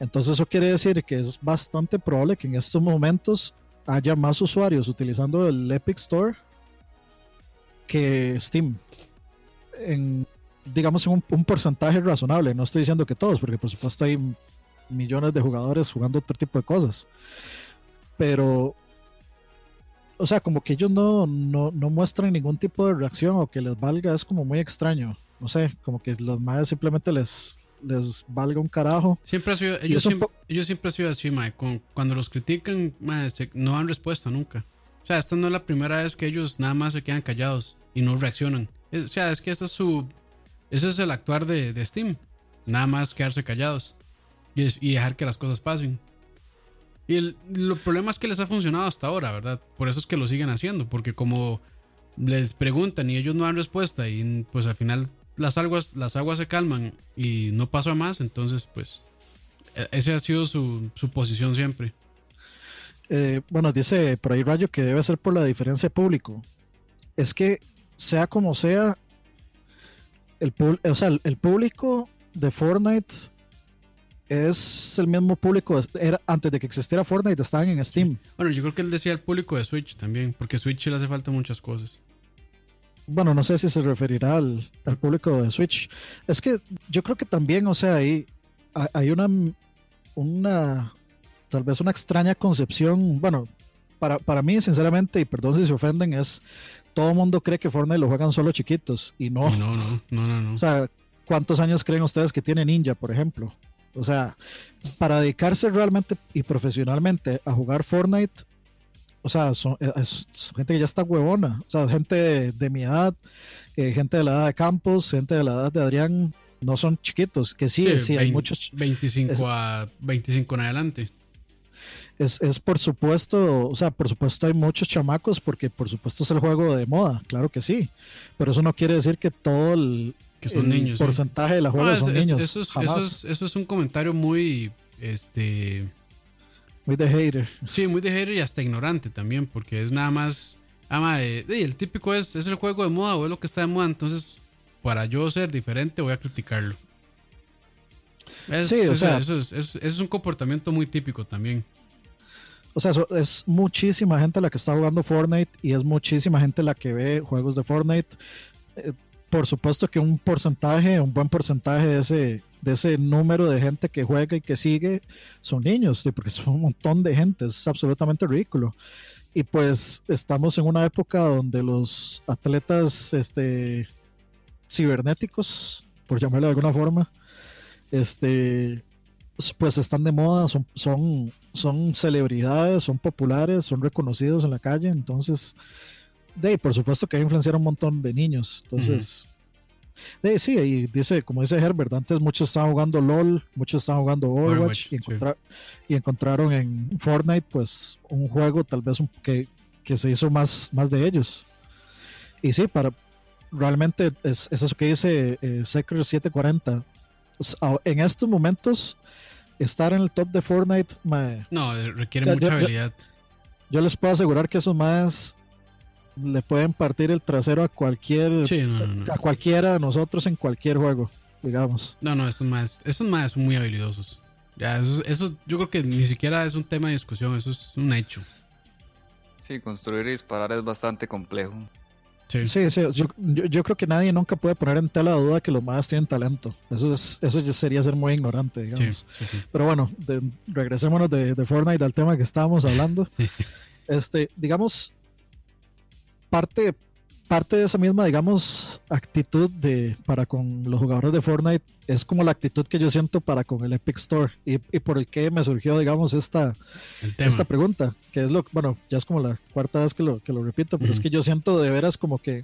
Entonces eso quiere decir que es bastante probable que en estos momentos haya más usuarios utilizando el Epic Store que Steam. En, digamos, en un, porcentaje razonable. No estoy diciendo que todos, porque por supuesto hay millones de jugadores jugando otro tipo de cosas. Pero o sea, como que ellos no, no, no, muestran ningún tipo de reacción o que les valga, es como muy extraño. No sé, como que los mayas simplemente les, les valga un carajo. Siempre ha sido, ellos, siempre, ellos siempre han sido así, mae. Cuando los critican, no dan respuesta nunca. O sea, esta no es la primera vez que ellos nada más se quedan callados y no reaccionan. O sea, es que ese es su. Ese es el actuar de, de Steam. Nada más quedarse callados y, y dejar que las cosas pasen. Y el, lo problema es que les ha funcionado hasta ahora, ¿verdad? Por eso es que lo siguen haciendo, porque como les preguntan y ellos no dan respuesta y pues al final las aguas, las aguas se calman y no pasa más, entonces pues e, esa ha sido su, posición siempre. Eh, bueno, dice por ahí Rayo que debe ser por la diferencia de público. Es que sea como sea, el, o sea, el público de Fortnite es el mismo público, era, antes de que existiera Fortnite estaban en Steam. Bueno, yo creo que él decía el público de Switch también, porque Switch le hace falta muchas cosas. Bueno, no sé si se referirá al, público de Switch. Es que yo creo que también, o sea, hay, hay una, una, tal vez una extraña concepción, bueno, para, para mí, sinceramente, y perdón si se ofenden, es todo el mundo cree que Fortnite lo juegan solo chiquitos y no. No, no, no, no, no. O sea, ¿cuántos años creen ustedes que tiene Ninja, por ejemplo? O sea, para dedicarse realmente y profesionalmente a jugar Fortnite, o sea, son, es, gente que ya está huevona, o sea, gente de, mi edad, eh, gente de la edad de Campos, gente de la edad de Adrián, no son chiquitos, que sí, sí, hay muchos. 25 a 25 en adelante. Es, es, por supuesto, o sea, por supuesto hay muchos chamacos porque por supuesto es el juego de moda, claro que sí, pero eso no quiere decir que todo el, que son niños. porcentaje de las juegos son niños. Eso es, eso es, un comentario muy. Este. Muy de hater. Sí, muy de hater y hasta ignorante también, porque es nada más. Ama, de, el típico es, es el juego de moda o es lo que está de moda, entonces para yo ser diferente voy a criticarlo. sí, o sea, eso es, eso es un comportamiento muy típico también. O sea, es muchísima gente la que está jugando Fortnite y es muchísima gente la que ve juegos de Fortnite. Eh, por supuesto que un porcentaje, un buen porcentaje de ese, de ese número de gente que juega y que sigue son niños, porque *laughs* son un montón de gente, es absolutamente ridículo. Y pues estamos en una época donde los atletas este, cibernéticos, por llamarlo de alguna forma, este, pues están de moda, son, son, son celebridades, son populares, son reconocidos en la calle, entonces de, por supuesto que va a un montón de niños. Entonces, de, *laughs* sí, y dice, como dice Herbert, antes muchos estaban jugando LOL, muchos estaban jugando Overwatch, y, encontraron en Fortnite, pues, un juego tal vez que, que, se hizo más, más de ellos. Y sí, para realmente es, eso que dice eh, Secret 740. En estos momentos, estar en el top de Fortnite, no, requiere mucha habilidad. Yo, les puedo asegurar que eso más le pueden partir el trasero a cualquier a cualquiera de nosotros en cualquier juego, digamos. No, no, esos más, esos más son muy habilidosos. Ya, eso, yo creo que ni siquiera es un tema de discusión, eso es un hecho. Sí, construir y disparar es bastante complejo. Sí, sí, Yo, creo que nadie nunca puede poner en tela de duda que los más tienen talento. Eso es, eso ya sería ser muy ignorante, digamos. Pero bueno, regresémonos de, de, Fortnite al tema que estábamos hablando. *laughs* Este, digamos, parte parte de esa misma, digamos, actitud de para con los jugadores de Fortnite es como la actitud que yo siento para con el Epic Store y, por el que me surgió, digamos, esta, esta pregunta, que es lo, bueno, ya es como la cuarta vez que lo, que lo repito, pero es que yo siento de veras como que,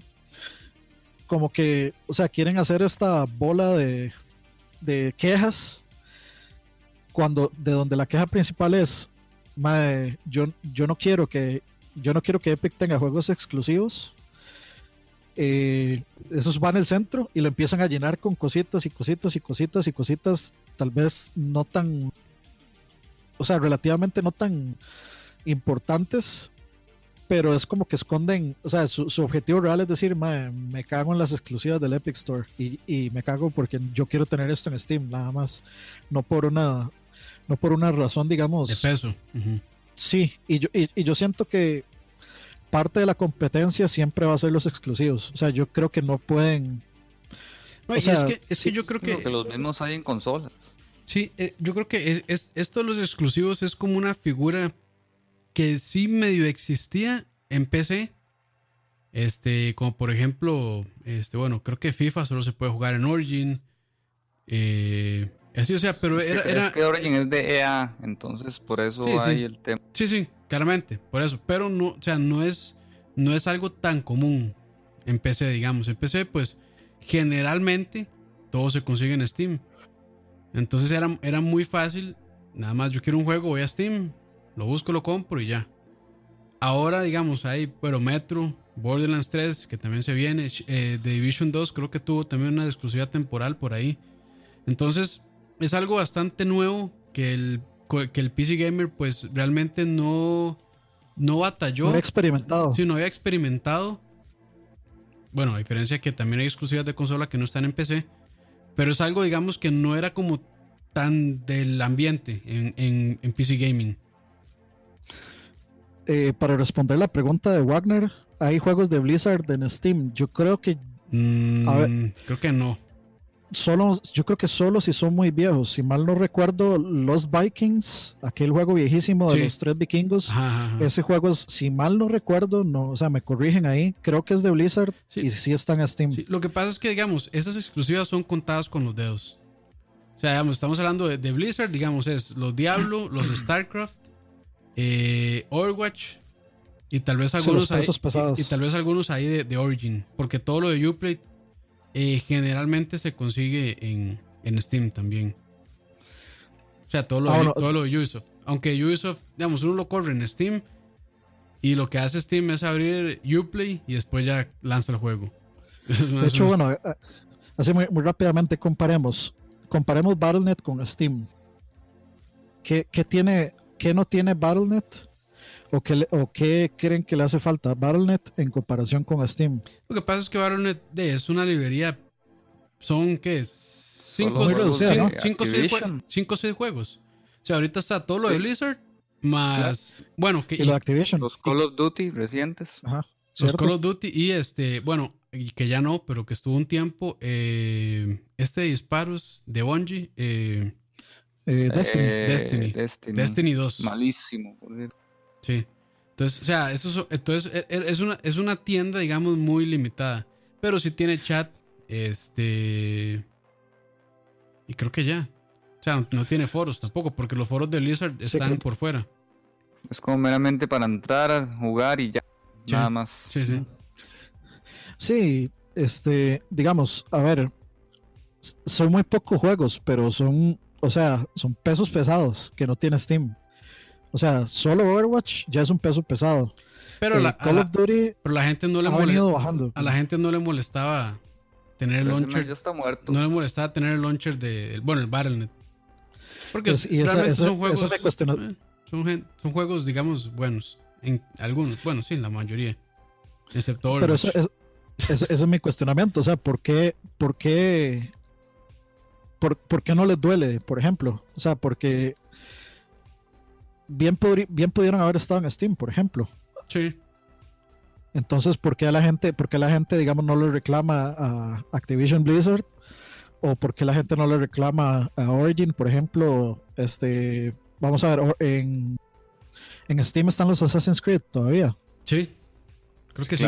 como que, o sea, quieren hacer esta bola de, de quejas cuando de donde la queja principal es, yo, yo no quiero que yo no quiero que Epic tenga juegos exclusivos eh, esos van al centro y lo empiezan a llenar con cositas y cositas y cositas y cositas, tal vez no tan, o sea, relativamente no tan importantes, pero es como que esconden, o sea, su, objetivo real es decir, me cago en las exclusivas del Epic Store y, me cago porque yo quiero tener esto en Steam, nada más, no por una, no por una razón, digamos. De peso. Sí, y yo, y yo siento que parte de la competencia siempre va a ser los exclusivos. O sea, yo creo que no pueden. es, que, es que yo creo que. que los mismos hay en consolas. Sí, eh, yo creo que es, esto de los exclusivos es como una figura que sí medio existía en PC. Este, como por ejemplo, este, bueno, creo que FIFA solo se puede jugar en Origin. Eh, así, o sea, pero era, Es que Origin es de EA, entonces por eso hay el tema. Sí, sí, claramente, por eso. Pero no, o sea, no es, no es algo tan común en PC, digamos. En PC, pues, generalmente todo se consigue en Steam. Entonces era, era muy fácil. Nada más yo quiero un juego, voy a Steam, lo busco, lo compro y ya. Ahora, digamos, hay, bueno, Metro, Borderlands 3, que también se viene, eh, The Division 2, creo que tuvo también una exclusividad temporal por ahí. Entonces, es algo bastante nuevo que el que el PC Gamer pues realmente no, no batalló. No había experimentado. Sí, no había experimentado. Bueno, a diferencia que también hay exclusivas de consola que no están en PC. Pero es algo, digamos, que no era como tan del ambiente en, en, PC Gaming. Eh, para responder la pregunta de Wagner, ¿hay juegos de Blizzard en Steam? Yo creo que... Mm, creo que no solo, yo creo que solo si son muy viejos. Si mal no recuerdo, los Vikings, aquel juego viejísimo de los tres vikingos, ese juego es, si mal no recuerdo, no, o sea, me corrigen ahí, creo que es de Blizzard y sí están en Steam. Lo que pasa es que, digamos, esas exclusivas son contadas con los dedos. O sea, digamos, estamos hablando de, Blizzard, digamos, es los Diablo, *clears throat* los StarCraft, eh, Overwatch y tal vez algunos ahí, y, tal vez algunos ahí de, de Origin, porque todo lo de Uplay eh, generalmente se consigue en, en, Steam también. O sea, todo lo, todo lo de Ubisoft. Aunque Ubisoft, digamos, uno lo corre en Steam y lo que hace Steam es abrir Uplay y después ya lanza el juego. *laughs* de hecho, bueno, eh, así muy, rápidamente comparemos. Comparemos Battle.net con Steam. ¿Qué, qué tiene, qué no tiene Battle.net? ¿O qué, ¿O qué creen que le hace falta a Battle.net en comparación con Steam? Lo que pasa es que Battle.net es una librería. Son, ¿qué? Cinco, o seis juegos. O sea, ahorita está todo lo de Blizzard, más. Bueno, que. Y, Activision. Los Call of Duty recientes. Ajá. Los Call of Duty y este. Bueno, que ya no, pero que estuvo un tiempo. Eh, este de disparos de Bungie. Eh, eh, Destiny. Destiny. Destiny. Destiny 2. Malísimo, Sí. Entonces, o sea, eso entonces e, e, es una, es una tienda, digamos, muy limitada. Pero sí tiene chat. Este. Y creo que ya. O sea, no, tiene foros tampoco, porque los foros de Blizzard están por fuera. Es como meramente para entrar, jugar y ya. Nada más. Sí, sí. Sí, este, digamos, a ver, son muy pocos juegos, pero son, o sea, son pesos pesados que no tiene Steam. O sea, solo Overwatch ya es un peso pesado. Pero, la, Call of Duty pero la gente no le bajando. A la gente no le molestaba tener el launcher. Ya está muerto. No le molestaba tener el launcher de. Bueno, el Battle.net. Porque pues, realmente son juegos. Eh, son, son, juegos, digamos, buenos. En algunos. Bueno, sí, en la mayoría. Excepto Pero eso, es, ese es mi cuestionamiento. O sea, ¿por qué, por qué, por, por, qué no les duele, por ejemplo? O sea, porque bien, bien pudieron haber estado en Steam, por ejemplo. Sí. Entonces, ¿por qué a la gente, por qué la gente, digamos, no le reclama a Activision Blizzard? ¿O por qué la gente no le reclama a Origin, por ejemplo? Este, vamos a ver, en, en Steam están los Assassin's Creed todavía. Sí, creo que sí.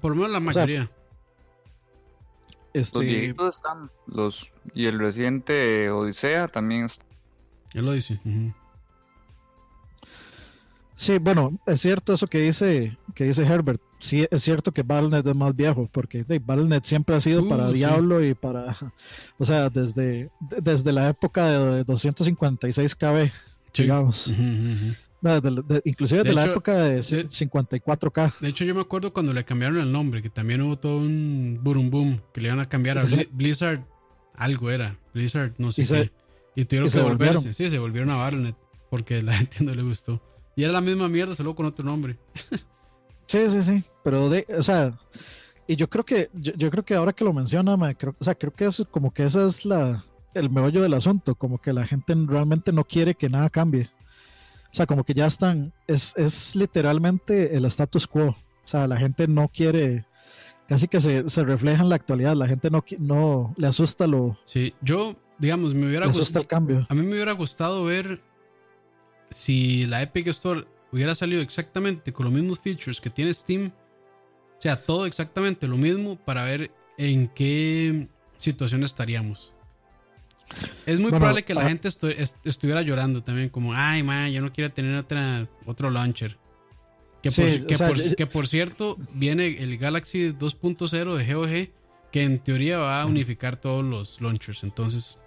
por lo menos la mayoría. este... Los viejitos están. Los, y el reciente Odisea también está. El Odyssey. Sí, bueno, es cierto eso que dice, que dice Herbert. Sí, es cierto que Battle.net es más viejo, porque Battle.net siempre ha sido para uh, Diablo y para, o sea, desde, desde la época de 256 KB, digamos. inclusive de, la época de 54K. De hecho, yo me acuerdo cuando le cambiaron el nombre, que también hubo todo un boom boom, que le iban a cambiar a Blizzard, algo era, Blizzard, no sé qué. Y tuvieron que volverse, sí, se volvieron a Battle.net, porque la *laughs* gente no le gustó. Y era la misma mierda, solo con otro nombre. *laughs* sí, sí, sí. Pero de, o sea, y yo creo que, yo, creo que ahora que lo menciona, creo, o sea, creo que es como que ese es la, el meollo del asunto, como que la gente realmente no quiere que nada cambie. O sea, como que ya están, es, es literalmente el status quo. O sea, la gente no quiere, casi que se, se refleja en la actualidad. La gente no, no le asusta lo. Sí, yo, digamos, me hubiera gustado. el cambio. A mí me hubiera gustado ver si la Epic Store hubiera salido exactamente con los mismos features que tiene Steam, o sea, todo exactamente lo mismo para ver en qué situación estaríamos. Es muy probable que la ah, gente estuviera llorando también, como, ay, man, yo no quiero tener otra, otro launcher. Que, por, que, por, cierto, viene el Galaxy 2.0 de GOG, que en teoría va a unificar todos los launchers. Entonces,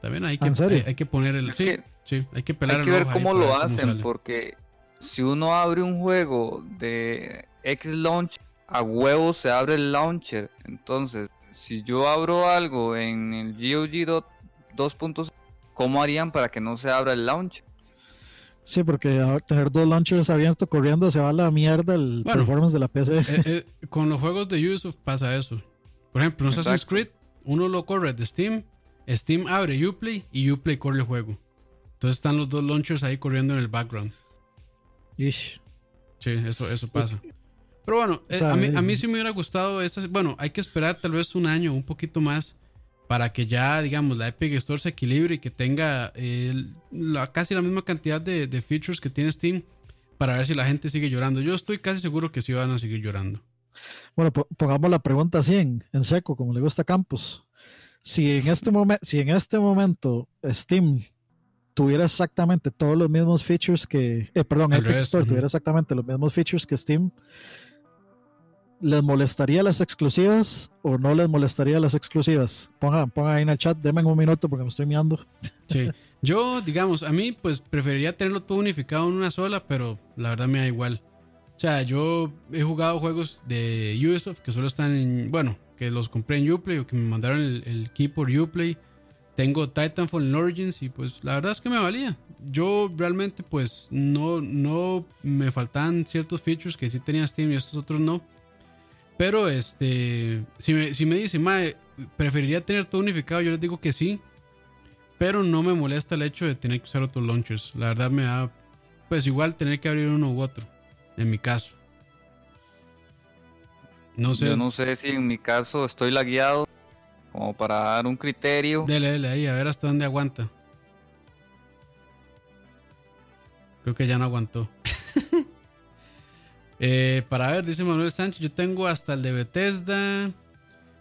también hay que, hay, que poner el. Sí, sí, hay que pelar Hay que ver cómo lo hacen, porque si uno abre un juego de X Launch, a huevo se abre el launcher. Entonces, si yo abro algo en el GOG 2.0, ¿cómo harían para que no se abra el launcher? Sí, porque tener dos launchers abiertos corriendo se va a la mierda el performance de la PC. Eh, eh, con los juegos de Ubisoft pasa eso. Por ejemplo, en Assassin's Creed, uno lo corre de Steam Steam abre Uplay y Uplay corre el juego. Entonces están los dos launchers ahí corriendo en el background. Ish. Sí, eso, eso pasa. Pero bueno, eh, a, mí, a, mí, sí me hubiera gustado. bueno, hay que esperar tal vez un año, un poquito más, para que ya, digamos, la Epic Store se equilibre y que tenga la, casi la misma cantidad de, de, features que tiene Steam para ver si la gente sigue llorando. Yo estoy casi seguro que sí van a seguir llorando. Bueno, pongamos la pregunta así en, en seco, como le gusta a Campos si en este momento, si en este momento Steam tuviera exactamente todos los mismos features que, eh, perdón, Epic Store tuviera exactamente los mismos features que Steam, ¿les molestaría las exclusivas o no les molestaría las exclusivas? Pongan, pongan ahí en el chat, denme un minuto porque me estoy mirando. Sí. *laughs* Yo, digamos, a mí pues preferiría tenerlo todo unificado en una sola, pero la verdad me da igual. O sea, yo he jugado juegos de Ubisoft que solo están en, bueno, que los compré en Uplay o que me mandaron el, key por Uplay. Tengo Titanfall Origins y pues la verdad es que me valía. Yo realmente pues no, no me faltaban ciertos features que sí tenía Steam y estos otros no. Pero este, si me, si me dicen, preferiría tener todo unificado, yo les digo que sí. Pero no me molesta el hecho de tener que usar otros launchers. La verdad me da, pues igual tener que abrir uno u otro, en mi caso. No sé. Yo no sé si en mi caso estoy lagueado como para dar un criterio. Dele, dele ahí, a ver hasta dónde aguanta. Creo que ya no aguantó. *laughs* Eh, para ver, dice Manuel Sánchez, yo tengo hasta el de Bethesda.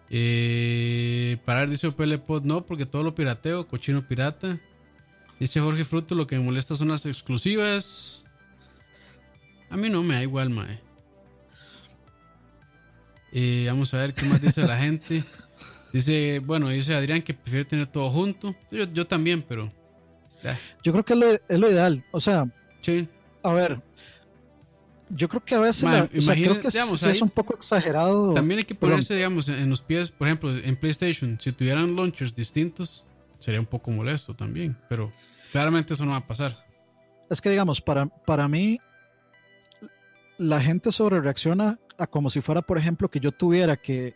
Eh, para ver, dice Pelepod, no, porque todo lo pirateo, cochino pirata. Dice Jorge Fruto, lo que me molesta son las exclusivas. A mí no me da igual, mae. Eh, vamos a ver qué más dice la *laughs* gente. Dice, bueno, dice Adrián que prefiere tener todo junto. Yo, también, pero. Yo creo que es lo, ideal. O sea, sí. a ver. Yo creo que a veces creo que es un poco exagerado. También hay que ponerse, digamos, en los pies, por ejemplo, en PlayStation, si tuvieran launchers distintos, sería un poco molesto también, pero claramente eso no va a pasar. Es que, digamos, para, para mí, la gente sobre reacciona como si fuera, por ejemplo, que yo tuviera que,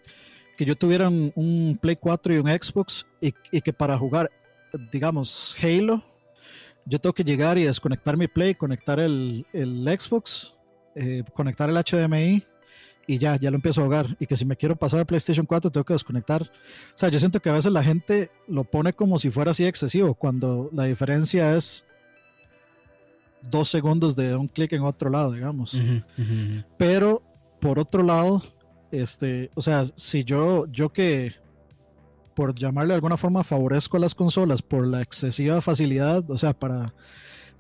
que yo tuviera un, Play 4 y un Xbox y, que para jugar, digamos, Halo, yo tengo que llegar y desconectar mi Play, conectar el, Xbox, eh, conectar el HDMI y ya, ya lo empiezo a jugar. Y que si me quiero pasar a PlayStation 4 tengo que desconectar. O sea, yo siento que a veces la gente lo pone como si fuera así excesivo, cuando la diferencia es dos segundos de un clic en otro lado, digamos. Pero por otro lado, este, o sea, si yo, yo que por llamarle de alguna forma favorezco a las consolas por la excesiva facilidad, o sea, para,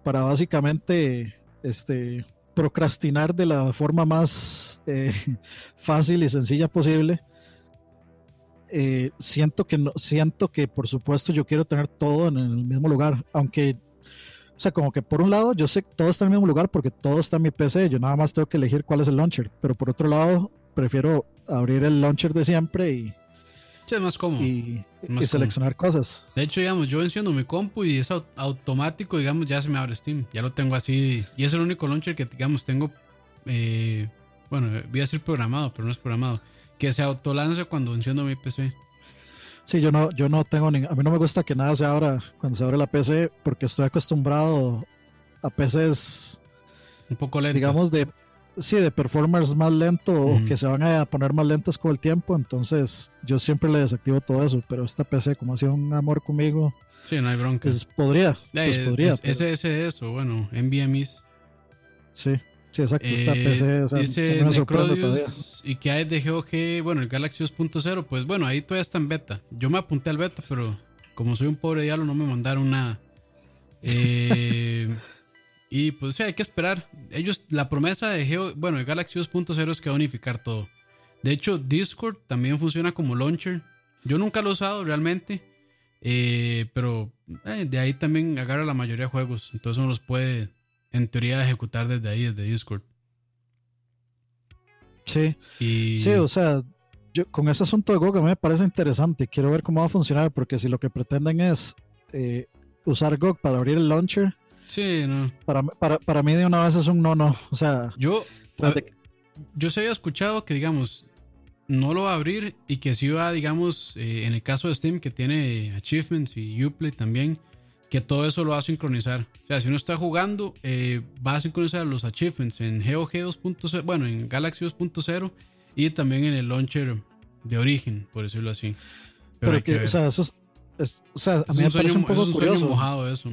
para básicamente este, procrastinar de la forma más eh, *laughs* fácil y sencilla posible. Eh, siento que no, siento que por supuesto yo quiero tener todo en el mismo lugar, aunque o sea, como que por un lado yo sé que todo está en el mismo lugar porque todo está en mi PC, yo nada más tengo que elegir cuál es el launcher, pero por otro lado prefiero abrir el launcher de siempre y es más cómodo. Y, seleccionar cosas. De hecho, digamos, yo enciendo mi compu y es automático, digamos, ya se me abre Steam. Ya lo tengo así. Y es el único launcher que, digamos, tengo. Eh, bueno, voy a decir programado, pero no es programado. Que se autolance cuando enciendo mi PC. Sí, yo no, yo no tengo ni, a mí no me gusta que nada se abra cuando se abre la PC porque estoy acostumbrado a PCs un poco lentos. Digamos de sí, de performers más lento o que se van a poner más lentas con el tiempo. Entonces, yo siempre le desactivo todo eso. Pero esta PC, como ha sido un amor conmigo, sí, no hay bronca. Pues podría. pues podría ese es eso, bueno, NVMe's. Sí, sí, exacto. esta eh, PC, o sea, dice ¿Y que hay de GOG? Bueno, el Galaxy 2.0, pues bueno, ahí todavía está en beta. Yo me apunté al beta, pero como soy un pobre diablo, no me mandaron nada. *laughs* Eh. Y pues sí, hay que esperar. Ellos, la promesa de Geo, bueno, de Galaxy 2.0 es que va a unificar todo. De hecho, Discord también funciona como launcher. Yo nunca lo he usado realmente. Eh, pero eh, de ahí también agarra la mayoría de juegos. Entonces uno los puede, en teoría, ejecutar desde ahí, desde Discord. Sí. Sí, o sea, yo, con ese asunto de GOG me parece interesante. Quiero ver cómo va a funcionar, porque si lo que pretenden es eh, usar GOG para abrir el launcher, Sí, no. Para, para, para mí de una vez es un no, no. O sea, yo, yo se había escuchado que, digamos, no lo va a abrir y que sí va, digamos, eh, en el caso de Steam, que tiene achievements y Uplay también, que todo eso lo va a sincronizar. O sea, si uno está jugando, eh, va a sincronizar los achievements en GOG 2.0, bueno, en Galaxy 2.0 y también en el launcher de origen, por decirlo así. Pero, que, o sea, eso es, o sea, a mí me parece un poco curioso. mojado eso,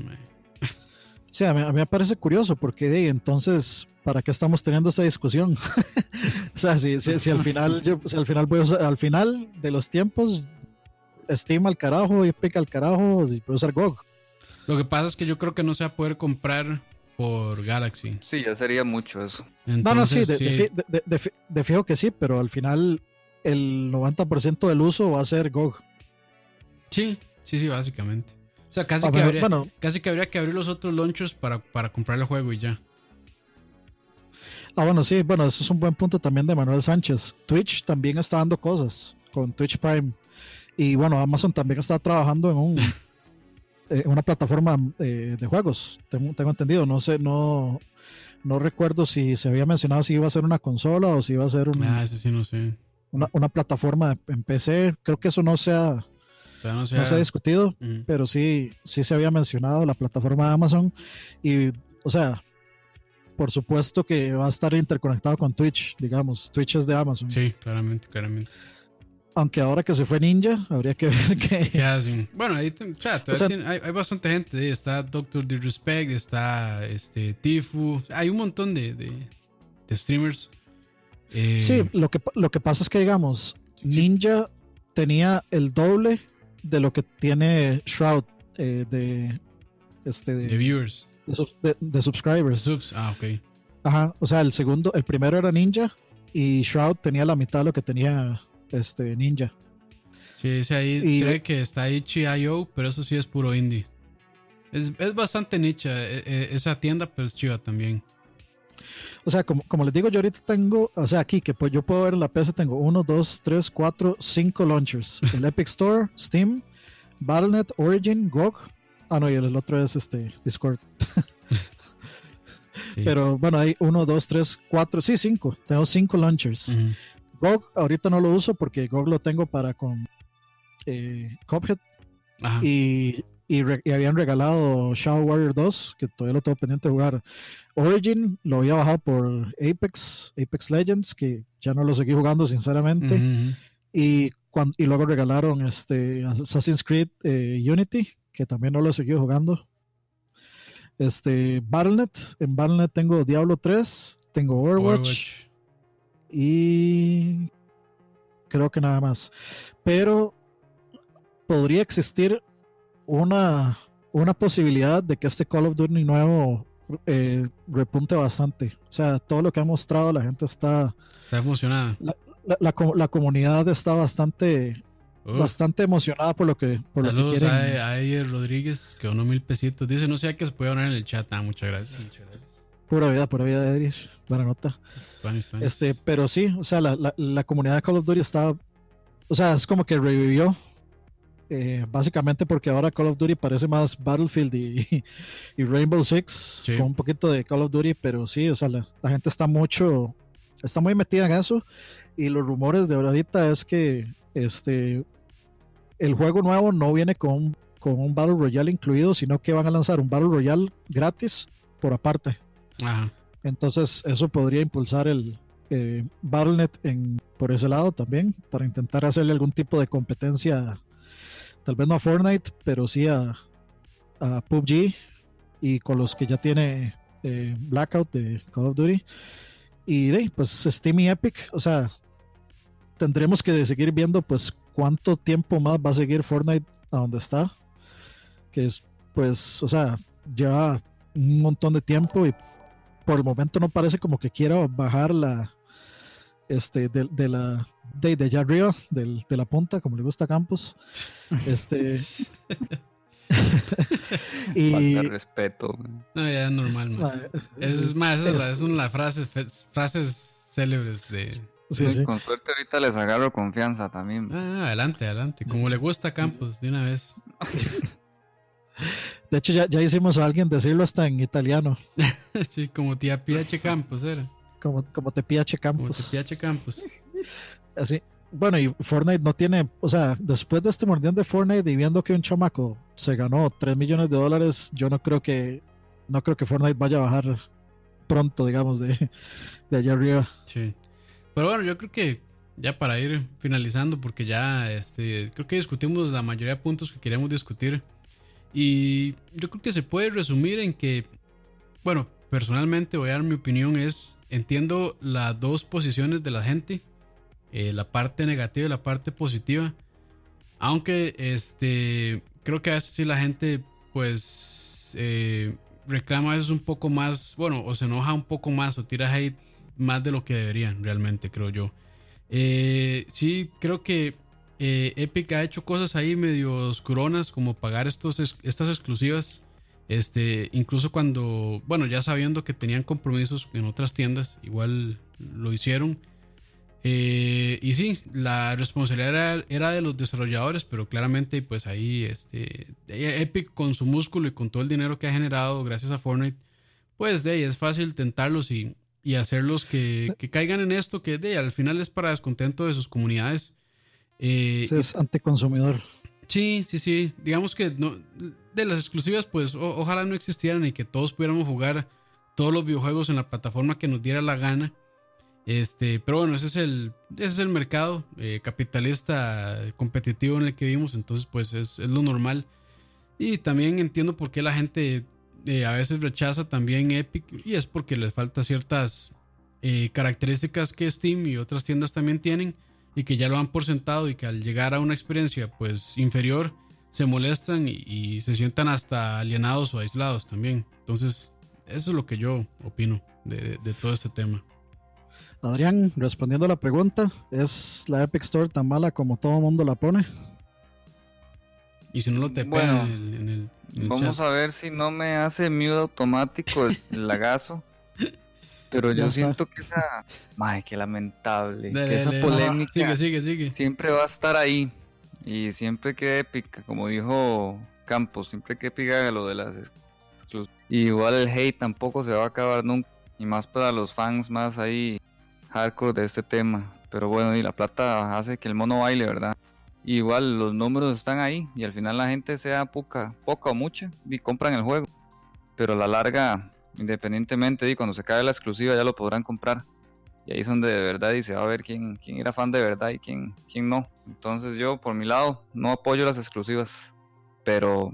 me. Sí, a mí, me parece curioso porque de entonces, ¿para qué estamos teniendo esa discusión? *laughs* o sea, si, si, al final, yo, al final voy al final de los tiempos, Steam al carajo, Epic al carajo, y puedo usar GOG. Lo que pasa es que yo creo que no se va a poder comprar por Galaxy. Sí, ya sería mucho eso. no, no, sí, de, de, fijo que sí, pero al final el 90% del uso va a ser GOG. Sí, sí, sí, básicamente. O sea, casi, que, habría, casi que habría que abrir los otros launchers para, para comprar el juego y ya. Ah, bueno, sí, bueno, eso es un buen punto también de Manuel Sánchez. Twitch también está dando cosas con Twitch Prime. Y bueno, Amazon también está trabajando en un, *laughs* eh, una plataforma eh, de juegos, tengo, tengo, entendido. No sé, no, no recuerdo si se había mencionado si iba a ser una consola o si iba a ser una, ah, sí no sé. una, una plataforma en PC. Creo que eso no se ha no, se ha discutido, pero sí, sí se había mencionado la plataforma de Amazon. Y, o sea, por supuesto que va a estar interconectado con Twitch, digamos. Twitch es de Amazon. Sí, claramente, claramente. Aunque ahora que se fue Ninja, habría que *laughs* ver qué, ¿Qué hacen. Bueno, ahí hay, bastante gente. Está Doctor Disrespect, está este, Tifu. Hay un montón de, de, streamers. Eh, sí, lo que, lo que pasa es que, digamos, Ninja tenía el doble de lo que tiene Shroud eh, de, este, de, viewers. De, subscribers. Ah, ok. Ajá, o sea, el segundo, el primero era Ninja y Shroud tenía la mitad de lo que tenía este Ninja. Sí, dice ahí, y, que está Itch.io, pero eso sí es puro indie. Es, bastante nicha e, e, esa tienda, pero es chiva también. O sea, como, como les digo, yo ahorita tengo, o sea, aquí que pues yo puedo ver en la PC, tengo 1, 2, 3, 4, 5 launchers. El *laughs* Epic Store, Steam, Battle.net, Origin, GOG. Ah, no, y el otro es este, Discord. *laughs* Pero bueno, hay 1, 2, 3, 4, sí, 5. Tengo 5 launchers. GOG ahorita no lo uso porque GOG lo tengo para con eh, Cuphead. Y y, habían regalado Shadow Warrior 2, que todavía lo tengo pendiente de jugar. Origin lo había bajado por Apex, Apex Legends, que ya no lo seguí jugando sinceramente. y, cuando, y luego regalaron este Assassin's Creed eh, Unity, que también no lo he seguido jugando. Este, Battle.net, en Battle.net tengo Diablo 3, tengo Overwatch, y creo que nada más. Pero podría existir una, una posibilidad de que este Call of Duty nuevo eh, repunte bastante. O sea, todo lo que ha mostrado, la gente está... Está emocionada. La, comunidad está bastante... Bastante emocionada por lo que, por Saludos a, a Rodríguez, que uno mil pesitos. Dice, no sé qué se puede poner en el chat. Ah, muchas gracias. Muchas gracias. Pura vida, pura vida, Edrich. Buena nota. Este, pero sí, o sea, la, la, comunidad de Call of Duty está. O sea, es como que revivió. Eh, básicamente porque ahora Call of Duty parece más Battlefield y, *laughs* y Rainbow Six con un poquito de Call of Duty, pero sí, o sea, la, gente está mucho, está muy metida en eso. Y los rumores de ahorita es que este el juego nuevo no viene con, con un Battle Royale incluido, sino que van a lanzar un Battle Royale gratis por aparte. Entonces, eso podría impulsar el eh, Battle.net en, por ese lado también, para intentar hacerle algún tipo de competencia, tal vez no a Fortnite, pero sí a, PUBG y con los que ya tiene eh, Blackout de Call of Duty. Y pues Steam y Epic, o sea, tendremos que seguir viendo pues cuánto tiempo más va a seguir Fortnite a donde está. Que es, pues, o sea, ya un montón de tiempo y por el momento no parece como que quiera bajar la este de, la de, de, allá arriba de la punta como le gusta a Campos *laughs* este *laughs* y respeto no ya es normal es, más es, una de las frases célebres de con suerte ahorita les agarro confianza también. Ah, adelante adelante. Como le gusta a Campos de una vez. *laughs* De hecho, ya, ya hicimos a alguien decirlo hasta en italiano. sí, como tía Piache Campos era. Como, como te Piache Campos. Como te Piache Campos. *laughs* Así. Bueno, y Fortnite no tiene, o sea, después de este mordión de Fortnite y viendo que un chamaco se ganó 3 millones de dólares, yo no creo que, no creo que Fortnite vaya a bajar pronto, digamos, de, de allá arriba. Sí. Pero bueno, yo creo que ya para ir finalizando, porque ya este, creo que discutimos la mayoría de puntos que queríamos discutir. Y yo creo que se puede resumir en que, bueno, personalmente voy a dar mi opinión, es, entiendo las dos posiciones de la gente, eh, la parte negativa y la parte positiva, aunque este, creo que a veces sí la gente pues eh, reclama veces un poco más, bueno, o se enoja un poco más o tira hate más de lo que deberían realmente, creo yo. Eh, sí, creo que eh, Epic ha hecho cosas ahí medio oscuronas, como pagar estos, estas exclusivas. Este, incluso cuando, bueno, ya sabiendo que tenían compromisos en otras tiendas, igual lo hicieron. Eh, y sí, la responsabilidad era, de los desarrolladores, pero claramente, pues ahí, este, Epic con su músculo y con todo el dinero que ha generado gracias a Fortnite, pues de ahí es fácil tentarlos y, hacerlos que, que, caigan en esto, que de al final es para descontento de sus comunidades. Eh, es anticonsumidor. Sí, sí, sí. Digamos que no, de las exclusivas, pues ojalá no existieran y que todos pudiéramos jugar todos los videojuegos en la plataforma que nos diera la gana. Este, pero bueno, ese es el, ese es el mercado eh, capitalista competitivo en el que vivimos, entonces pues es, lo normal. Y también entiendo por qué la gente eh, a veces rechaza también Epic y es porque les falta ciertas características que Steam y otras tiendas también tienen y que ya lo han por sentado y que al llegar a una experiencia pues inferior se molestan y, se sientan hasta alienados o aislados también. Entonces, eso es lo que yo opino de, todo este tema. Adrián, respondiendo a la pregunta, ¿es la Epic Store tan mala como todo el mundo la pone? Y si no lo te bueno, en el, Vamos a ver si no me hace mute automático el *laughs* lagazo. Pero yo siento que esa. *laughs* Ay, qué lamentable. que esa polémica. Siempre va a estar ahí. Y siempre que Epic, como dijo Campos, siempre que Epic haga lo de las igual el hate tampoco se va a acabar nunca. Y más para los fans más ahí hardcore de este tema. Pero bueno, y la plata hace que el mono baile, ¿verdad? igual los números están ahí y al final la gente sea poca, poca o mucha y compran el juego. Pero a la larga independientemente y cuando se cae la exclusiva ya lo podrán comprar. Y ahí es donde de verdad y se va a ver quién, quién era fan de verdad y quién, quién no. Entonces yo por mi lado no apoyo las exclusivas. Pero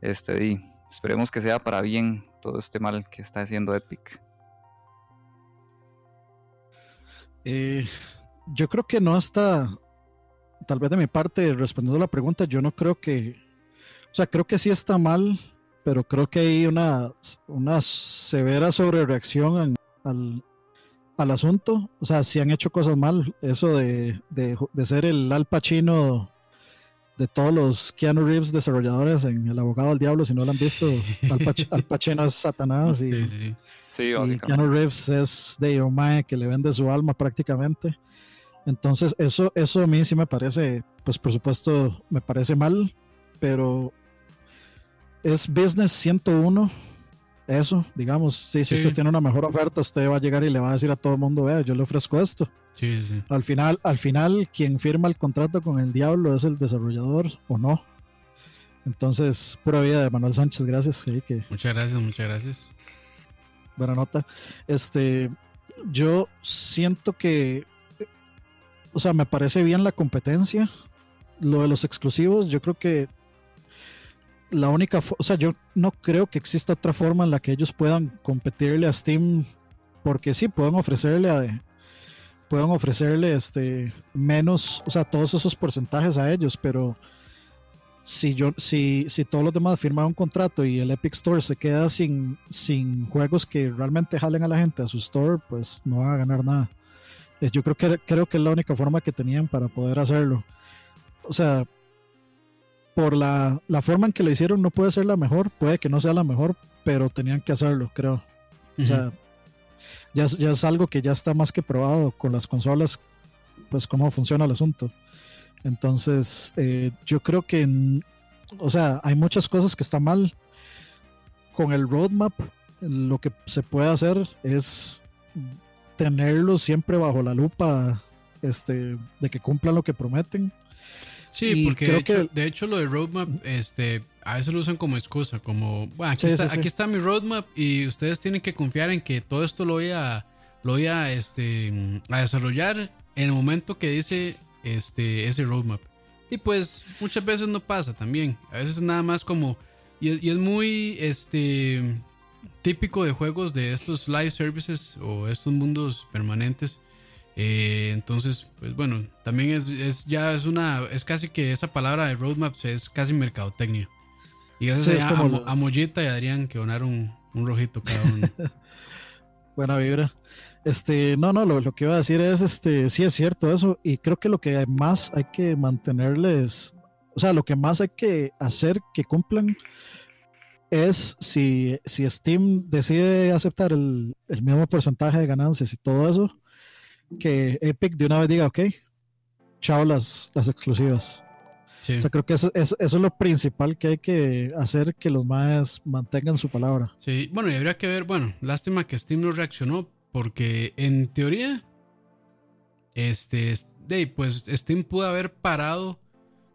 este di, esperemos que sea para bien todo este mal que está haciendo Epic. Eh, yo creo que no está, tal vez de mi parte, respondiendo a la pregunta, yo no creo que, o sea, creo que sí está mal, pero creo que hay una, una severa sobrereacción al, al asunto. O sea, si han hecho cosas mal, eso de, de, de ser el Al Pacino de todos los Keanu Reeves desarrolladores en El Abogado del Diablo, si no lo han visto, *laughs* Al, Pacino es Satanás y, sí, sí, sí. y Keanu Reeves es de Omae que le vende su alma prácticamente. Entonces, eso, eso a mí sí me parece, pues por supuesto, me parece mal, pero es Business 101 eso, digamos, sí, si usted tiene una mejor oferta, usted va a llegar y le va a decir a todo el mundo, vea, yo le ofrezco esto. Sí, sí. Al final, al final, quien firma el contrato con el diablo es el desarrollador o no. Entonces, pura vida de Manuel Sánchez, gracias. que... Muchas gracias, muchas gracias. Buena nota. Este, yo siento que, o sea, me parece bien la competencia. Lo de los exclusivos, yo creo que la única, o sea, yo no creo que exista otra forma en la que ellos puedan competirle a Steam, porque sí, pueden ofrecerle pueden ofrecerle este menos, o sea, todos esos porcentajes a ellos, pero si yo, si, si todos los demás firman un contrato y el Epic Store se queda sin, sin juegos que realmente jalen a la gente a su store, pues no va a ganar nada. Eh, yo creo que creo que es la única forma que tenían para poder hacerlo. O sea, por la, forma en que lo hicieron no puede ser la mejor, puede que no sea la mejor, pero tenían que hacerlo, creo. O sea, ya, ya, es algo que ya está más que probado con las consolas, pues cómo funciona el asunto. Entonces, eh, yo creo que, o sea, hay muchas cosas que están mal. Con el roadmap, lo que se puede hacer es tenerlo siempre bajo la lupa este, de que cumplan lo que prometen Sí, porque de hecho, de hecho, lo de roadmap, este, a veces lo usan como excusa, como, bueno, aquí, está, aquí está mi roadmap y ustedes tienen que confiar en que todo esto lo voy a, lo voy a, este, a desarrollar en el momento que dice este, ese roadmap. Y pues muchas veces no pasa también. A veces nada más como, y, y es muy, este, típico de juegos de estos live services o estos mundos permanentes eh, entonces, pues bueno, también es, ya es una, es casi que esa palabra de roadmaps es casi mercadotecnia. Y gracias a, como a, Mollita y Adrián que donaron un rojito cada uno. *laughs* Buena vibra. Este, no, no, lo, lo, que iba a decir es, este, sí es cierto eso, y creo que lo que más hay que mantenerles, o sea, lo que más hay que hacer que cumplan es si, si Steam decide aceptar el, el mismo porcentaje de ganancias y todo eso, que Epic de una vez diga, ok, chao las, las exclusivas. O sea, creo que eso, es lo principal que hay que hacer que los más mantengan su palabra. Sí, bueno, y habría que ver, bueno, lástima que Steam no reaccionó, porque en teoría, este, pues Steam pudo haber parado,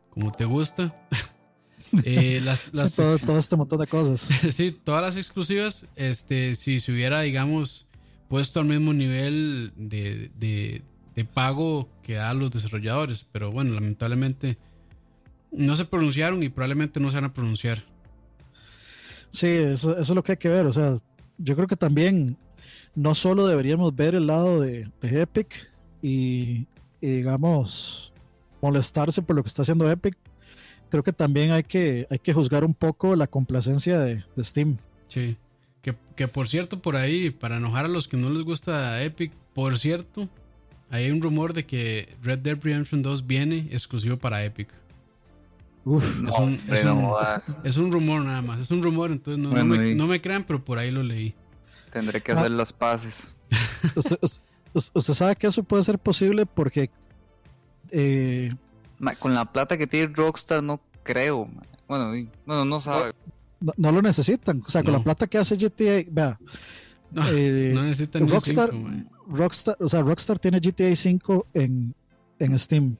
como te gusta, *laughs* eh, las, todo, este montón de cosas. *laughs* sí, todas las exclusivas, este, si se hubiera, digamos, puesto al mismo nivel de, de, pago que a los desarrolladores. Pero bueno, lamentablemente no se pronunciaron y probablemente no se van a pronunciar. Sí, eso, es lo que hay que ver. O sea, yo creo que también no solo deberíamos ver el lado de, Epic y, digamos, molestarse por lo que está haciendo Epic. Creo que también hay que, hay que juzgar un poco la complacencia de, de Steam. Sí. Que, por cierto, por ahí, para enojar a los que no les gusta Epic, por cierto, hay un rumor de que Red Dead Redemption 2 viene exclusivo para Epic. Uf, es, un, es, un, rumor nada más, es un rumor, entonces no, me, crean, pero por ahí lo leí. Tendré que hacer las paces. *laughs* usted, sabe que eso puede ser posible porque... Eh, con la plata que tiene Rockstar no creo. Bueno, bueno, no sabe no, lo necesitan. O sea, con la plata que hace GTA, vea. No, eh, necesitan Rockstar, Rockstar, o sea, Rockstar tiene GTA 5 en, en Steam.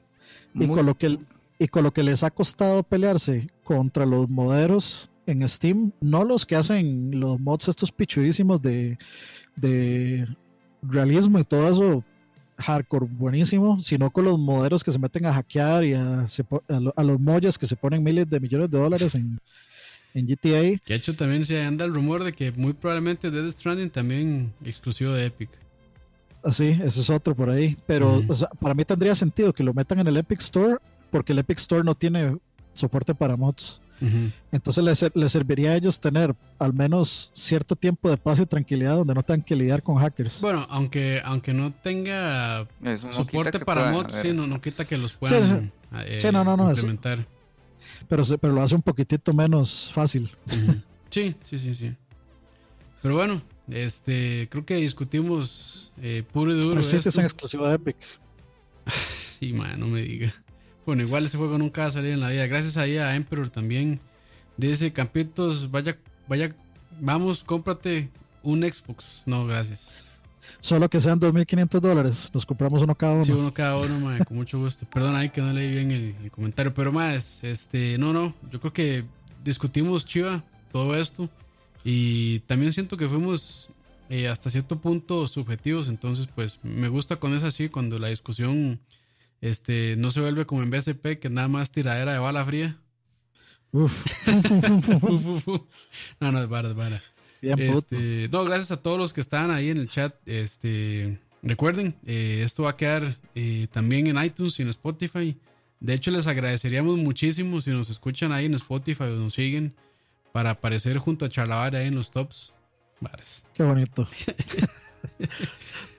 Y con, lo que, y con lo que les ha costado pelearse contra los moderos en Steam, no los que hacen los mods estos pichudísimos de, de realismo y todo eso hardcore buenísimo, sino con los moderos que se meten a hackear y a, a, los mollas que se ponen miles de millones de dólares en, en GTA. Que hecho también se anda el rumor de que muy probablemente Dead Stranding también exclusivo de Epic. Así, ese es otro por ahí. Pero para mí tendría sentido que lo metan en el Epic Store, porque el Epic Store no tiene soporte para mods. Entonces les, serviría a ellos tener al menos cierto tiempo de paz y tranquilidad donde no tengan que lidiar con hackers. Bueno, aunque, aunque no tenga soporte para mods, sí, no, quita que los puedan eh, implementar. Pero, pero lo hace un poquitito menos fácil. *laughs* Sí, sí, sí, sí. Pero bueno, este, creo que discutimos eh, puro y duro. es en exclusiva de Epic. *laughs* y man, no me diga. Bueno, igual ese juego nunca va a salir en la vida. Gracias ahí a Emperor también. Dice Campitos, vaya, vaya, vamos, cómprate un Xbox. No, gracias. Solo que sean 2.500 dólares. Nos compramos uno cada uno. Sí, uno cada uno, madre, con mucho gusto. Perdón ahí que no leí bien el, comentario. Pero más, este, no, no. Yo creo que discutimos chiva todo esto. Y también siento que fuimos eh, hasta cierto punto subjetivos, entonces pues me gusta con eso así, cuando la discusión este, no se vuelve como en BSP, que nada más tiradera de bala fría. Uf. *laughs* no, no, es vara, es vara. Este, no, gracias a todos los que están ahí en el chat. Este, recuerden, eh, esto va a quedar eh, también en iTunes y en Spotify. De hecho, les agradeceríamos muchísimo si nos escuchan ahí en Spotify o nos siguen para aparecer junto a Charlavar ahí en los tops. Qué bonito.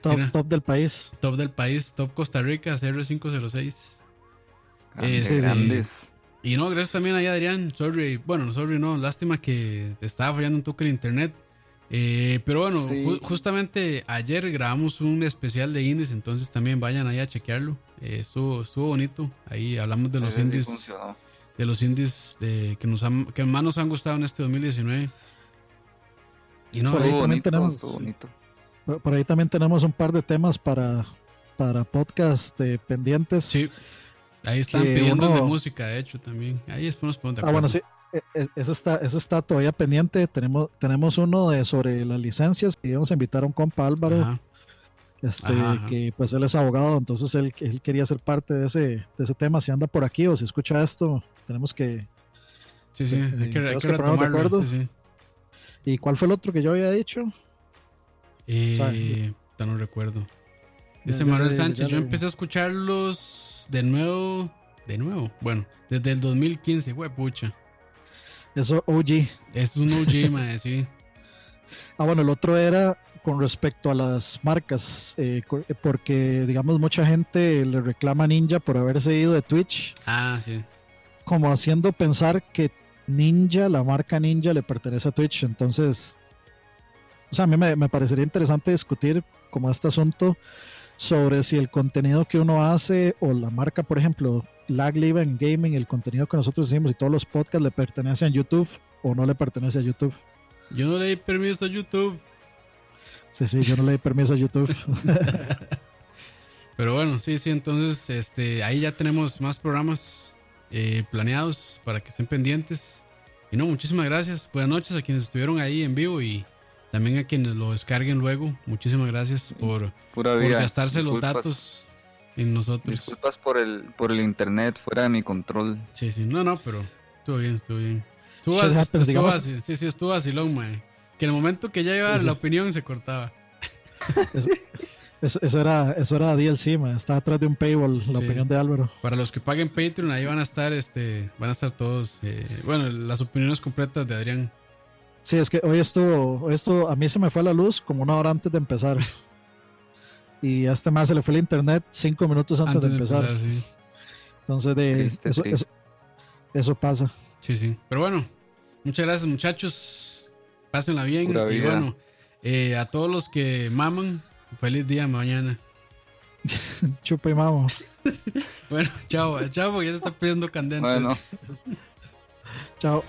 *laughs* top, del país. Top del país, top Costa Rica, CR506. Grandes, grandes. Y no, gracias también a Adrián. Sorry, bueno, sorry, no, lástima que te estaba fallando un toque el internet. Eh, pero bueno, justamente ayer grabamos un especial de indies, entonces también vayan ahí a chequearlo. Eh, estuvo, estuvo bonito. Ahí hablamos de los indies de los indies de, que, nos que más nos han gustado en este 2019. Y no, por ahí también tenemos, Por ahí también tenemos un par de temas para, para podcast eh, pendientes. Sí. Ahí están pidiendo de música, de hecho, también. Ahí después nos Ah, bueno, sí. E, e, eso está, eso está todavía pendiente. Tenemos, tenemos uno de sobre las licencias que íbamos a invitar a un compa Álvaro. Este, que pues él es abogado, entonces él, él quería ser parte de ese, de ese tema. Si anda por aquí o si escucha esto, tenemos que. Sí, sí, hay que, hay que, Sí, ¿Y cuál fue el otro que yo había dicho? Eh, no recuerdo. Dice Manuel Sánchez, yo empecé a escucharlos de nuevo. De nuevo, bueno, desde el 2015, güey, pucha. Eso OG. Es un OG, *laughs* mae, sí. Ah, bueno, el otro era con respecto a las marcas, eh, eh, porque digamos mucha gente le reclama a Ninja por haberse ido de Twitch. Ah, sí. Como haciendo pensar que Ninja, la marca Ninja, le pertenece a Twitch. Entonces, o sea, a mí me, parecería interesante discutir como este asunto sobre si el contenido que uno hace o la marca, por ejemplo, Lag Live en Gaming, el contenido que nosotros hicimos y todos los podcasts le pertenecen a YouTube o no le pertenece a YouTube. Yo no le di permiso a YouTube. Sí, sí, yo no le di permiso a YouTube. *laughs* Pero bueno, sí, sí, entonces este, ahí ya tenemos más programas eh, planeados para que estén pendientes. Y no, muchísimas gracias. Buenas noches a quienes estuvieron ahí en vivo y también a quienes lo descarguen luego. Muchísimas gracias por, gastarse los datos en nosotros. Disculpas por el, por el internet fuera de mi control. Sí, sí, no, no, pero estuvo bien, estuvo bien. Estuvo, estuvo, así, sí, sí, estuvo así, long, mae. Que en el momento que ya iba la *laughs* opinión se cortaba. Eso, era, eso era DLC, man. estaba atrás de un paywall la opinión de Álvaro. Para los que paguen Patreon, ahí van a estar, este, van a estar todos, eh, bueno, las opiniones completas de Adrián. Sí, es que hoy esto, esto a mí se me fue la luz como una hora antes de empezar. y a este más se le fue el internet cinco minutos antes, de empezar. Entonces, de, eso, Eso, pasa. Sí, sí. Pero bueno, muchas gracias, muchachos. Pásenla bien. y bueno, eh, a todos los que maman, feliz día mañana. *laughs* Chupa y mamo. *laughs* bueno, chao, chao, porque ya se está pidiendo candentes. Bueno. *laughs* chao.